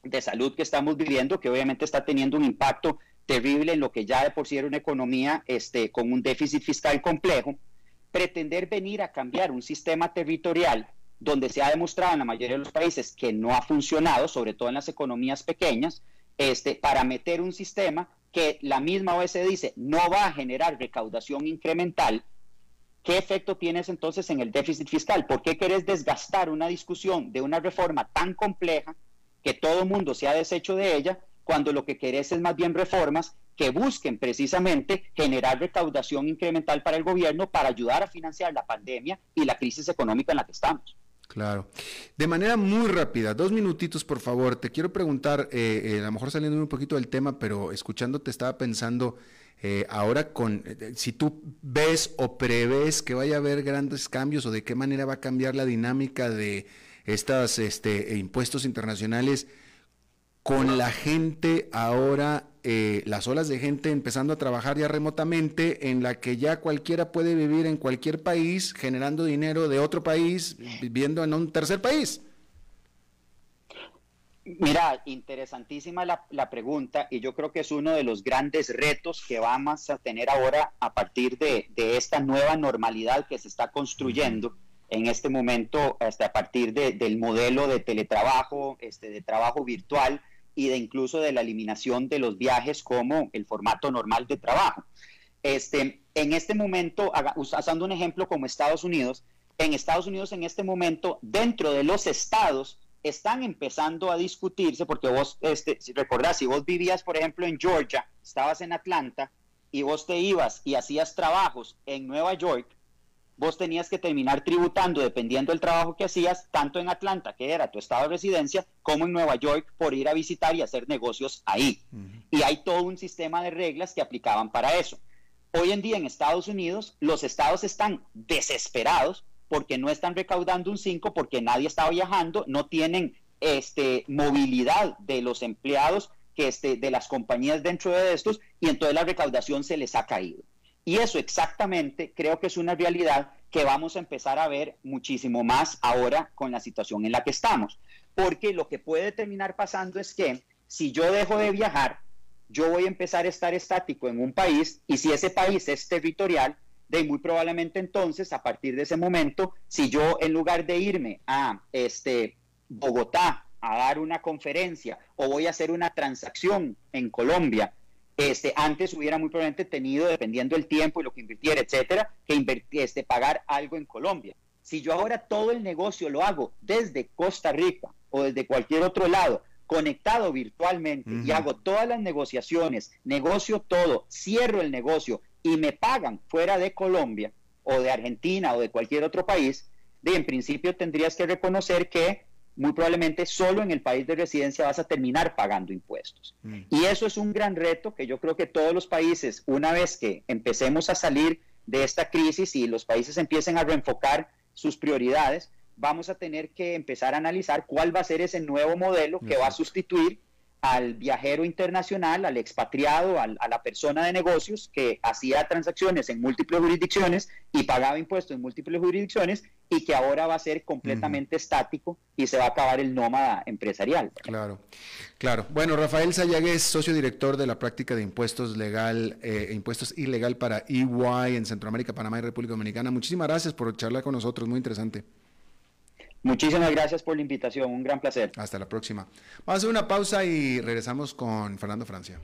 G: de salud que estamos viviendo, que obviamente está teniendo un impacto terrible en lo que ya de por sí era una economía este, con un déficit fiscal complejo, pretender venir a cambiar un sistema territorial donde se ha demostrado en la mayoría de los países que no ha funcionado, sobre todo en las economías pequeñas, este, para meter un sistema que la misma OSD dice no va a generar recaudación incremental, ¿qué efecto tienes entonces en el déficit fiscal? ¿Por qué querés desgastar una discusión de una reforma tan compleja que todo el mundo se ha deshecho de ella, cuando lo que querés es más bien reformas que busquen precisamente generar recaudación incremental para el gobierno para ayudar a financiar la pandemia y la crisis económica en la que estamos.
C: Claro. De manera muy rápida, dos minutitos por favor. Te quiero preguntar, eh, eh, a lo mejor saliendo un poquito del tema, pero escuchándote estaba pensando Eh, ahora, con, eh, si tú ves o prevés que vaya a haber grandes cambios o de qué manera va a cambiar la dinámica de estos este, impuestos internacionales con la gente ahora, eh, las olas de gente empezando a trabajar ya remotamente, en la que ya cualquiera puede vivir en cualquier país, generando dinero de otro país, viviendo en un tercer país.
G: Mira, interesantísima la, pregunta y yo creo que es uno de los grandes retos que vamos a tener ahora a partir de, esta nueva normalidad que se está construyendo en este momento, hasta a partir del modelo de teletrabajo, este, de trabajo virtual y de incluso de la eliminación de los viajes como el formato normal de trabajo. Este, en este momento, usando un ejemplo como Estados Unidos, en Estados Unidos en este momento, dentro de los estados, están empezando a discutirse, porque vos, este, si recordás, si vos vivías, por ejemplo, en Georgia, estabas en Atlanta, y vos te ibas y hacías trabajos en Nueva York, vos tenías que terminar tributando, dependiendo del trabajo que hacías, tanto en Atlanta, que era tu estado de residencia, como en Nueva York, por ir a visitar y hacer negocios ahí. Y hay todo un sistema de reglas que aplicaban para eso. Hoy en día en Estados Unidos, los estados están desesperados porque no están recaudando un 5, porque nadie está viajando, no tienen este, movilidad de los empleados que este, de las compañías dentro de estos, y entonces la recaudación se les ha caído. Y eso exactamente creo que es una realidad que vamos a empezar a ver muchísimo más ahora con la situación en la que estamos. Porque lo que puede terminar pasando es que si yo dejo de viajar, yo voy a empezar a estar estático en un país y si ese país es territorial, de muy probablemente entonces, a partir de ese momento, si yo en lugar de irme a este, Bogotá a dar una conferencia o voy a hacer una transacción en Colombia, este, antes hubiera muy probablemente tenido, dependiendo del tiempo y lo que invirtiera, etcétera, que este, pagar algo en Colombia. Si yo ahora todo el negocio lo hago desde Costa Rica o desde cualquier otro lado, conectado virtualmente y hago todas las negociaciones, negocio todo, cierro el negocio y me pagan fuera de Colombia o de Argentina o de cualquier otro país, de en principio tendrías que reconocer que muy probablemente solo en el país de residencia vas a terminar pagando impuestos. Mm. Y eso es un gran reto que yo creo que todos los países, una vez que empecemos a salir de esta crisis y los países empiecen a reenfocar sus prioridades, vamos a tener que empezar a analizar cuál va a ser ese nuevo modelo que va a sustituir al viajero internacional, al expatriado, a la persona de negocios que hacía transacciones en múltiples jurisdicciones y pagaba impuestos en múltiples jurisdicciones y que ahora va a ser completamente estático y se va a acabar el nómada empresarial.
C: Claro, claro. Bueno, Rafael Sayagues, socio director de la práctica de impuestos legal, eh, impuestos ilegal para EY en Centroamérica, Panamá y República Dominicana. Muchísimas gracias por charlar con nosotros, muy interesante.
G: Muchísimas gracias por la invitación, un gran placer.
C: Hasta la próxima. Vamos a hacer una pausa y regresamos con Fernando Francia.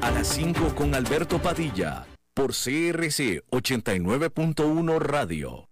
B: A las 5 con Alberto Padilla, por CRC 89.1 Radio.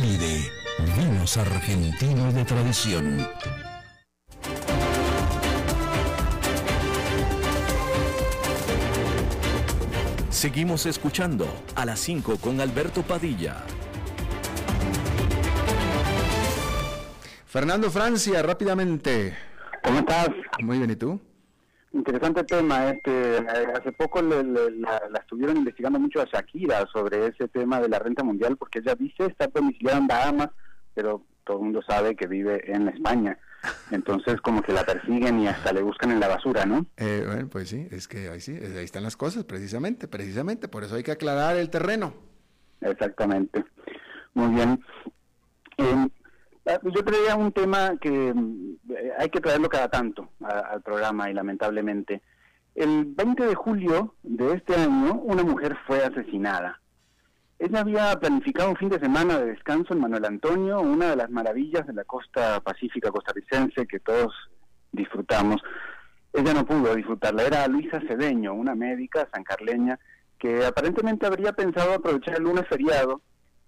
D: vinos argentinos de tradición.
B: Seguimos escuchando a las 5 con Alberto Padilla.
C: Fernando Francia, rápidamente.
H: ¿Cómo estás?
C: Muy bien, ¿y tú?
H: Interesante tema. Este, hace poco la, estuvieron investigando mucho a Shakira sobre ese tema de la renta mundial porque ella dice estar domiciliada en Bahamas, pero todo el mundo sabe que vive en España. Entonces como que la persiguen y hasta le buscan en la basura, ¿no?
C: Eh, bueno, pues sí, es que ahí sí, ahí están las cosas, precisamente, precisamente, por eso hay que aclarar el terreno.
H: Exactamente. Muy bien. Eh, yo traía un tema que eh, hay que traerlo cada tanto al programa y lamentablemente. El 20 de julio de este año, una mujer fue asesinada. Ella había planificado un fin de semana de descanso en Manuel Antonio, una de las maravillas de la costa pacífica costarricense que todos disfrutamos. ella no pudo disfrutarla. Era Luisa Cedeño, una médica sancarleña que aparentemente habría pensado aprovechar el lunes feriado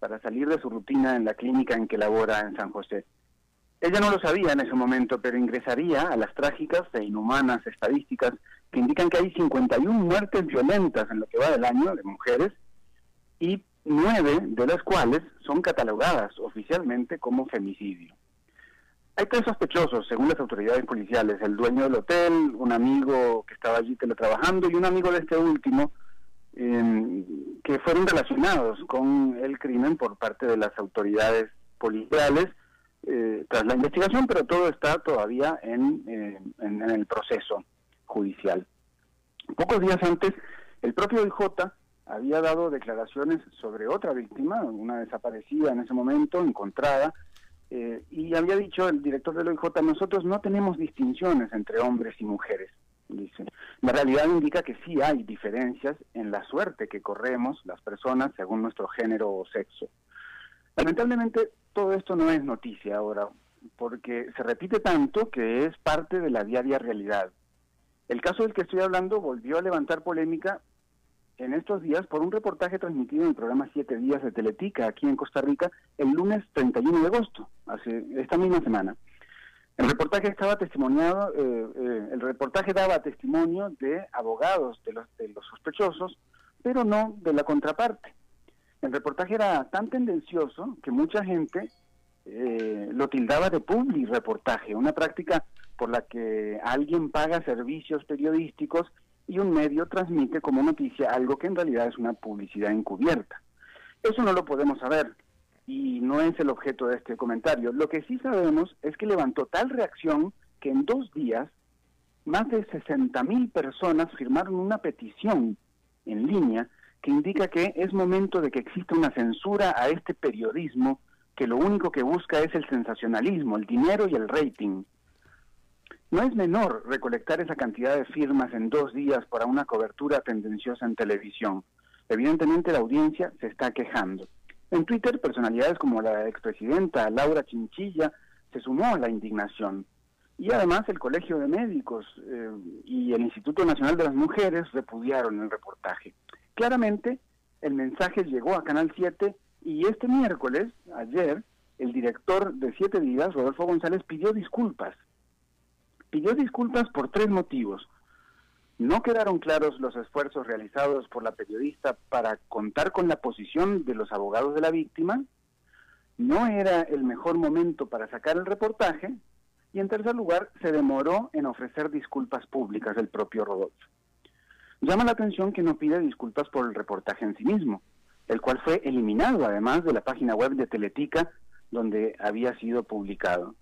H: para salir de su rutina en la clínica en que labora en San José. Ella no lo sabía en ese momento, pero ingresaría a las trágicas e inhumanas estadísticas que indican que hay 51 muertes violentas en lo que va del año de mujeres y nueve de las cuales son catalogadas oficialmente como femicidio. Hay tres sospechosos, según las autoridades policiales, el dueño del hotel, un amigo que estaba allí teletrabajando y un amigo de este último, em, que fueron relacionados con el crimen por parte de las autoridades policiales eh, tras la investigación, pero todo está todavía en, eh, en, el proceso judicial. Pocos días antes, el propio IJ había dado declaraciones sobre otra víctima, una desaparecida en ese momento, encontrada, eh, y había dicho el director del OIJ, nosotros no tenemos distinciones entre hombres y mujeres, dice. La realidad indica que sí hay diferencias en la suerte que corremos las personas según nuestro género o sexo. Lamentablemente, todo esto no es noticia ahora, porque se repite tanto que es parte de la diaria realidad. El caso del que estoy hablando volvió a levantar polémica en estos días por un reportaje transmitido en el programa Siete Días de Teletica aquí en Costa Rica el lunes 31 de agosto, hace esta misma semana. El reportaje estaba testimoniado, eh, eh, el reportaje daba testimonio de abogados de los, de los sospechosos, pero no de la contraparte. El reportaje era tan tendencioso que mucha gente eh, lo tildaba de public reportaje, una práctica por la que alguien paga servicios periodísticos y un medio transmite como noticia algo que en realidad es una publicidad encubierta. Eso no lo podemos saber y no es el objeto de este comentario. Lo que sí sabemos es que levantó tal reacción que en dos días más de 60 mil personas firmaron una petición en línea que indica que es momento de que exista una censura a este periodismo que lo único que busca es el sensacionalismo, el dinero y el rating. No es menor recolectar esa cantidad de firmas en dos días para una cobertura tendenciosa en televisión. Evidentemente la audiencia se está quejando. En Twitter, personalidades como la expresidenta Laura Chinchilla se sumó a la indignación. Y además el Colegio de Médicos eh, y el Instituto Nacional de las Mujeres repudiaron el reportaje. Claramente, el mensaje llegó a Canal 7 y este miércoles, ayer, el director de Siete Días, Rodolfo González, pidió disculpas. Pidió disculpas por tres motivos. No quedaron claros los esfuerzos realizados por la periodista para contar con la posición de los abogados de la víctima. No era el mejor momento para sacar el reportaje. Y en tercer lugar, se demoró en ofrecer disculpas públicas del propio Rodolfo. Llama la atención que no pide disculpas por el reportaje en sí mismo, el cual fue eliminado además de la página web de Teletica donde había sido publicado.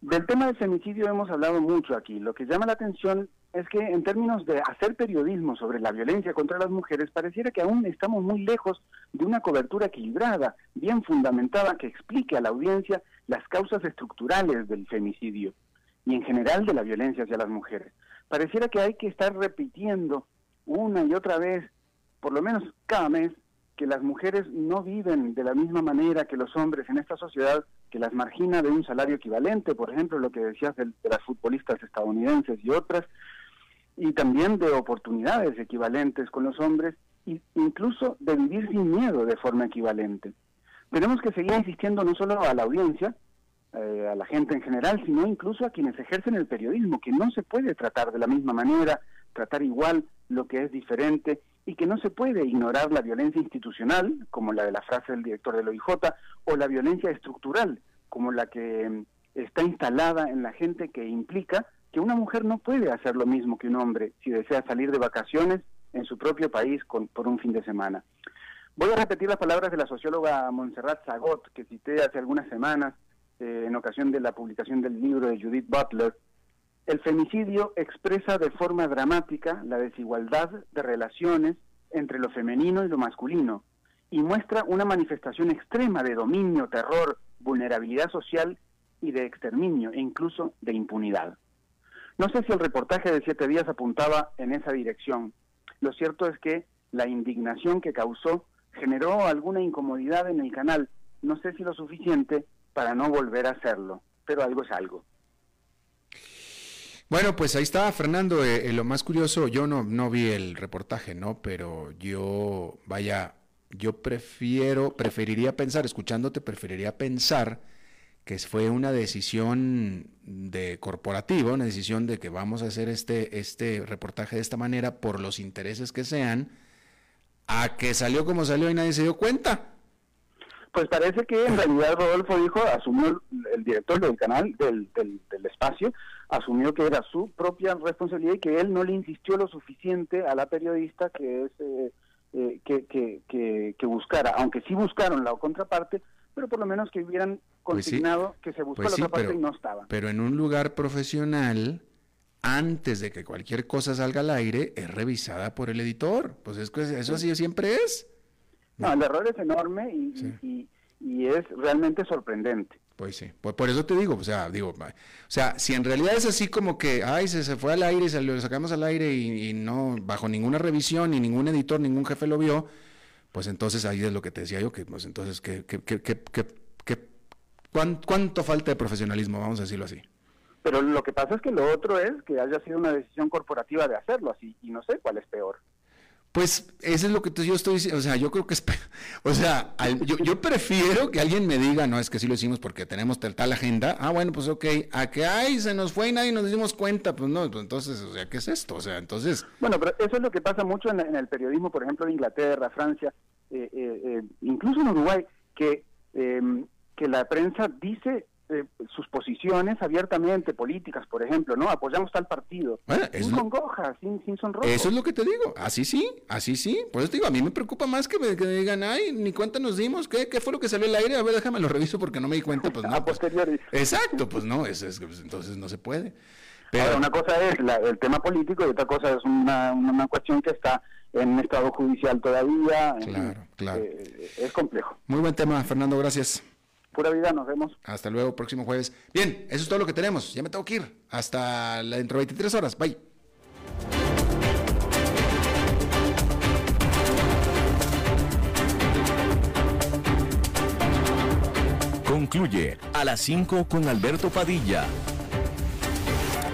H: Del tema del femicidio hemos hablado mucho aquí. Lo que llama la atención es que en términos de hacer periodismo sobre la violencia contra las mujeres, pareciera que aún estamos muy lejos de una cobertura equilibrada, bien fundamentada, que explique a la audiencia las causas estructurales del femicidio y en general de la violencia hacia las mujeres. Pareciera que hay que estar repitiendo una y otra vez, por lo menos cada mes, que las mujeres no viven de la misma manera que los hombres en esta sociedad, que las margina de un salario equivalente, por ejemplo, lo que decías de, las futbolistas estadounidenses y otras, y también de oportunidades equivalentes con los hombres, e incluso de vivir sin miedo de forma equivalente. Tenemos que seguir insistiendo no solo a la audiencia, eh, a la gente en general, sino incluso a quienes ejercen el periodismo, que no se puede tratar de la misma manera, tratar igual lo que es diferente y que no se puede ignorar la violencia institucional, como la de la frase del director del OIJ, o la violencia estructural, como la que mm, está instalada en la gente que implica que una mujer no puede hacer lo mismo que un hombre si desea salir de vacaciones en su propio país con, por un fin de semana. Voy a repetir las palabras de la socióloga Montserrat Zagot, que cité hace algunas semanas, eh, en ocasión de la publicación del libro de Judith Butler, el femicidio expresa de forma dramática la desigualdad de relaciones entre lo femenino y lo masculino y muestra una manifestación extrema de dominio, terror, vulnerabilidad social y de exterminio e incluso de impunidad. No sé si el reportaje de siete días apuntaba en esa dirección. Lo cierto es que la indignación que causó generó alguna incomodidad en el canal, no sé si lo suficiente para no volver a hacerlo, pero algo es algo.
C: Bueno, pues ahí está, Fernando. Eh, eh, lo más curioso, yo no, no vi el reportaje, ¿no? Pero yo, vaya, yo prefiero, preferiría pensar, escuchándote, preferiría pensar que fue una decisión de corporativa, una decisión de que vamos a hacer este, este reportaje de esta manera por los intereses que sean, a que salió como salió y nadie se dio cuenta.
H: Pues parece que en realidad Rodolfo dijo, asumió el, director del canal, del, del, espacio, asumió que era su propia responsabilidad y que él no le insistió lo suficiente a la periodista que es eh, eh, que, que, que, buscara, aunque sí buscaron la contraparte, pero por lo menos que hubieran pues consignado que se buscó pues la otra parte y no estaba.
C: Pero en un lugar profesional, antes de que cualquier cosa salga al aire, es revisada por el editor. Pues es que eso así siempre es.
H: No, el error es enorme y, y, es realmente sorprendente.
C: Pues sí, por, por, eso te digo, o sea, digo, o sea, si en realidad es así como que, ay, se, se fue al aire y se lo sacamos al aire y, no, bajo ninguna revisión, ni ningún editor, ningún jefe lo vio, pues entonces ahí es lo que te decía yo, que pues entonces, ¿qué, qué, qué, cuánto falta de profesionalismo, vamos a decirlo así?
H: Pero lo que pasa es que lo otro es que haya sido una decisión corporativa de hacerlo así, y no sé cuál es peor.
C: Pues eso es lo que yo estoy diciendo, o sea, yo creo que es, o sea, yo, prefiero que alguien me diga, no, es que sí lo hicimos porque tenemos tal, agenda, ah, bueno, pues ok, a que, ay, se nos fue y nadie nos dimos cuenta, pues no, pues entonces, o sea, ¿qué es esto? O sea, entonces...
H: Bueno, pero eso es lo que pasa mucho en, el periodismo, por ejemplo, de Inglaterra, Francia, eh, eh, eh, incluso en Uruguay, que, em, que la prensa dice eh, sus posiciones abiertamente políticas, por ejemplo, ¿no? Apoyamos tal partido. sin congoja, sin, sin sonrojo.
C: Eso es lo que te digo. Así sí, así sí. Por eso te digo, a mí me preocupa más que me, digan, ay, ni cuenta nos dimos, ¿qué, ¿qué, fue lo que salió al aire? A ver, déjame lo reviso porque no me di cuenta. Pues no. Pues, exacto, pues no, es, pues, entonces no se puede.
H: Pero una cosa es el tema político y otra cosa es una, una, cuestión que está en estado judicial todavía.
C: Claro, claro.
H: Eh, es complejo.
C: Muy buen tema, Fernando, gracias.
H: Pura vida, nos vemos.
C: Hasta luego, próximo jueves. Bien, eso es todo lo que tenemos. Ya me tengo que ir. Hasta dentro de 23 horas. Bye.
B: Concluye a las 5 con Alberto Padilla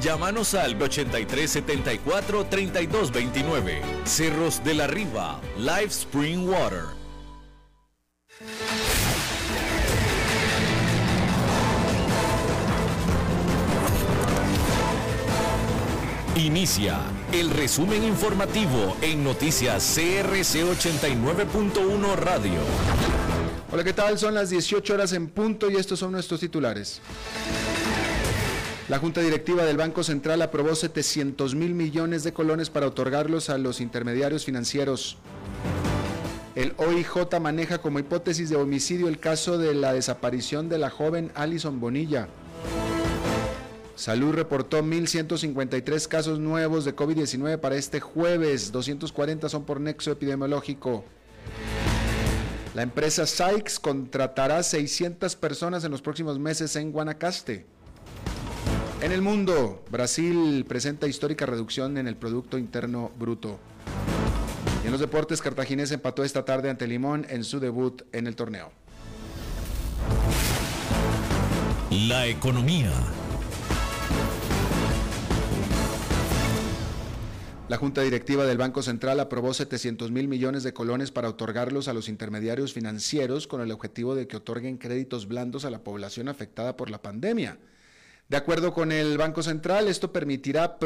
B: Llámanos al 8374 3229. Cerros de la Riva, Live Spring Water. Inicia el resumen informativo en noticias CRC 89.1 Radio.
C: Hola, ¿qué tal? Son las 18 horas en punto y estos son nuestros titulares. La Junta Directiva del Banco Central aprobó 700 mil millones de colones para otorgarlos a los intermediarios financieros. El OIJ maneja como hipótesis de homicidio el caso de la desaparición de la joven Alison Bonilla. Salud reportó 1.153 casos nuevos de COVID-19 para este jueves, 240 son por nexo epidemiológico. La empresa Sykes contratará 600 personas en los próximos meses en Guanacaste. En el mundo, Brasil presenta histórica reducción en el Producto Interno Bruto. Y en los deportes, Cartaginés empató esta tarde ante Limón en su debut en el torneo.
B: La economía.
C: La Junta Directiva del Banco Central aprobó 700 mil millones de colones para otorgarlos a los intermediarios financieros con el objetivo de que otorguen créditos blandos a la población afectada por la pandemia. De acuerdo con el Banco Central, esto permitirá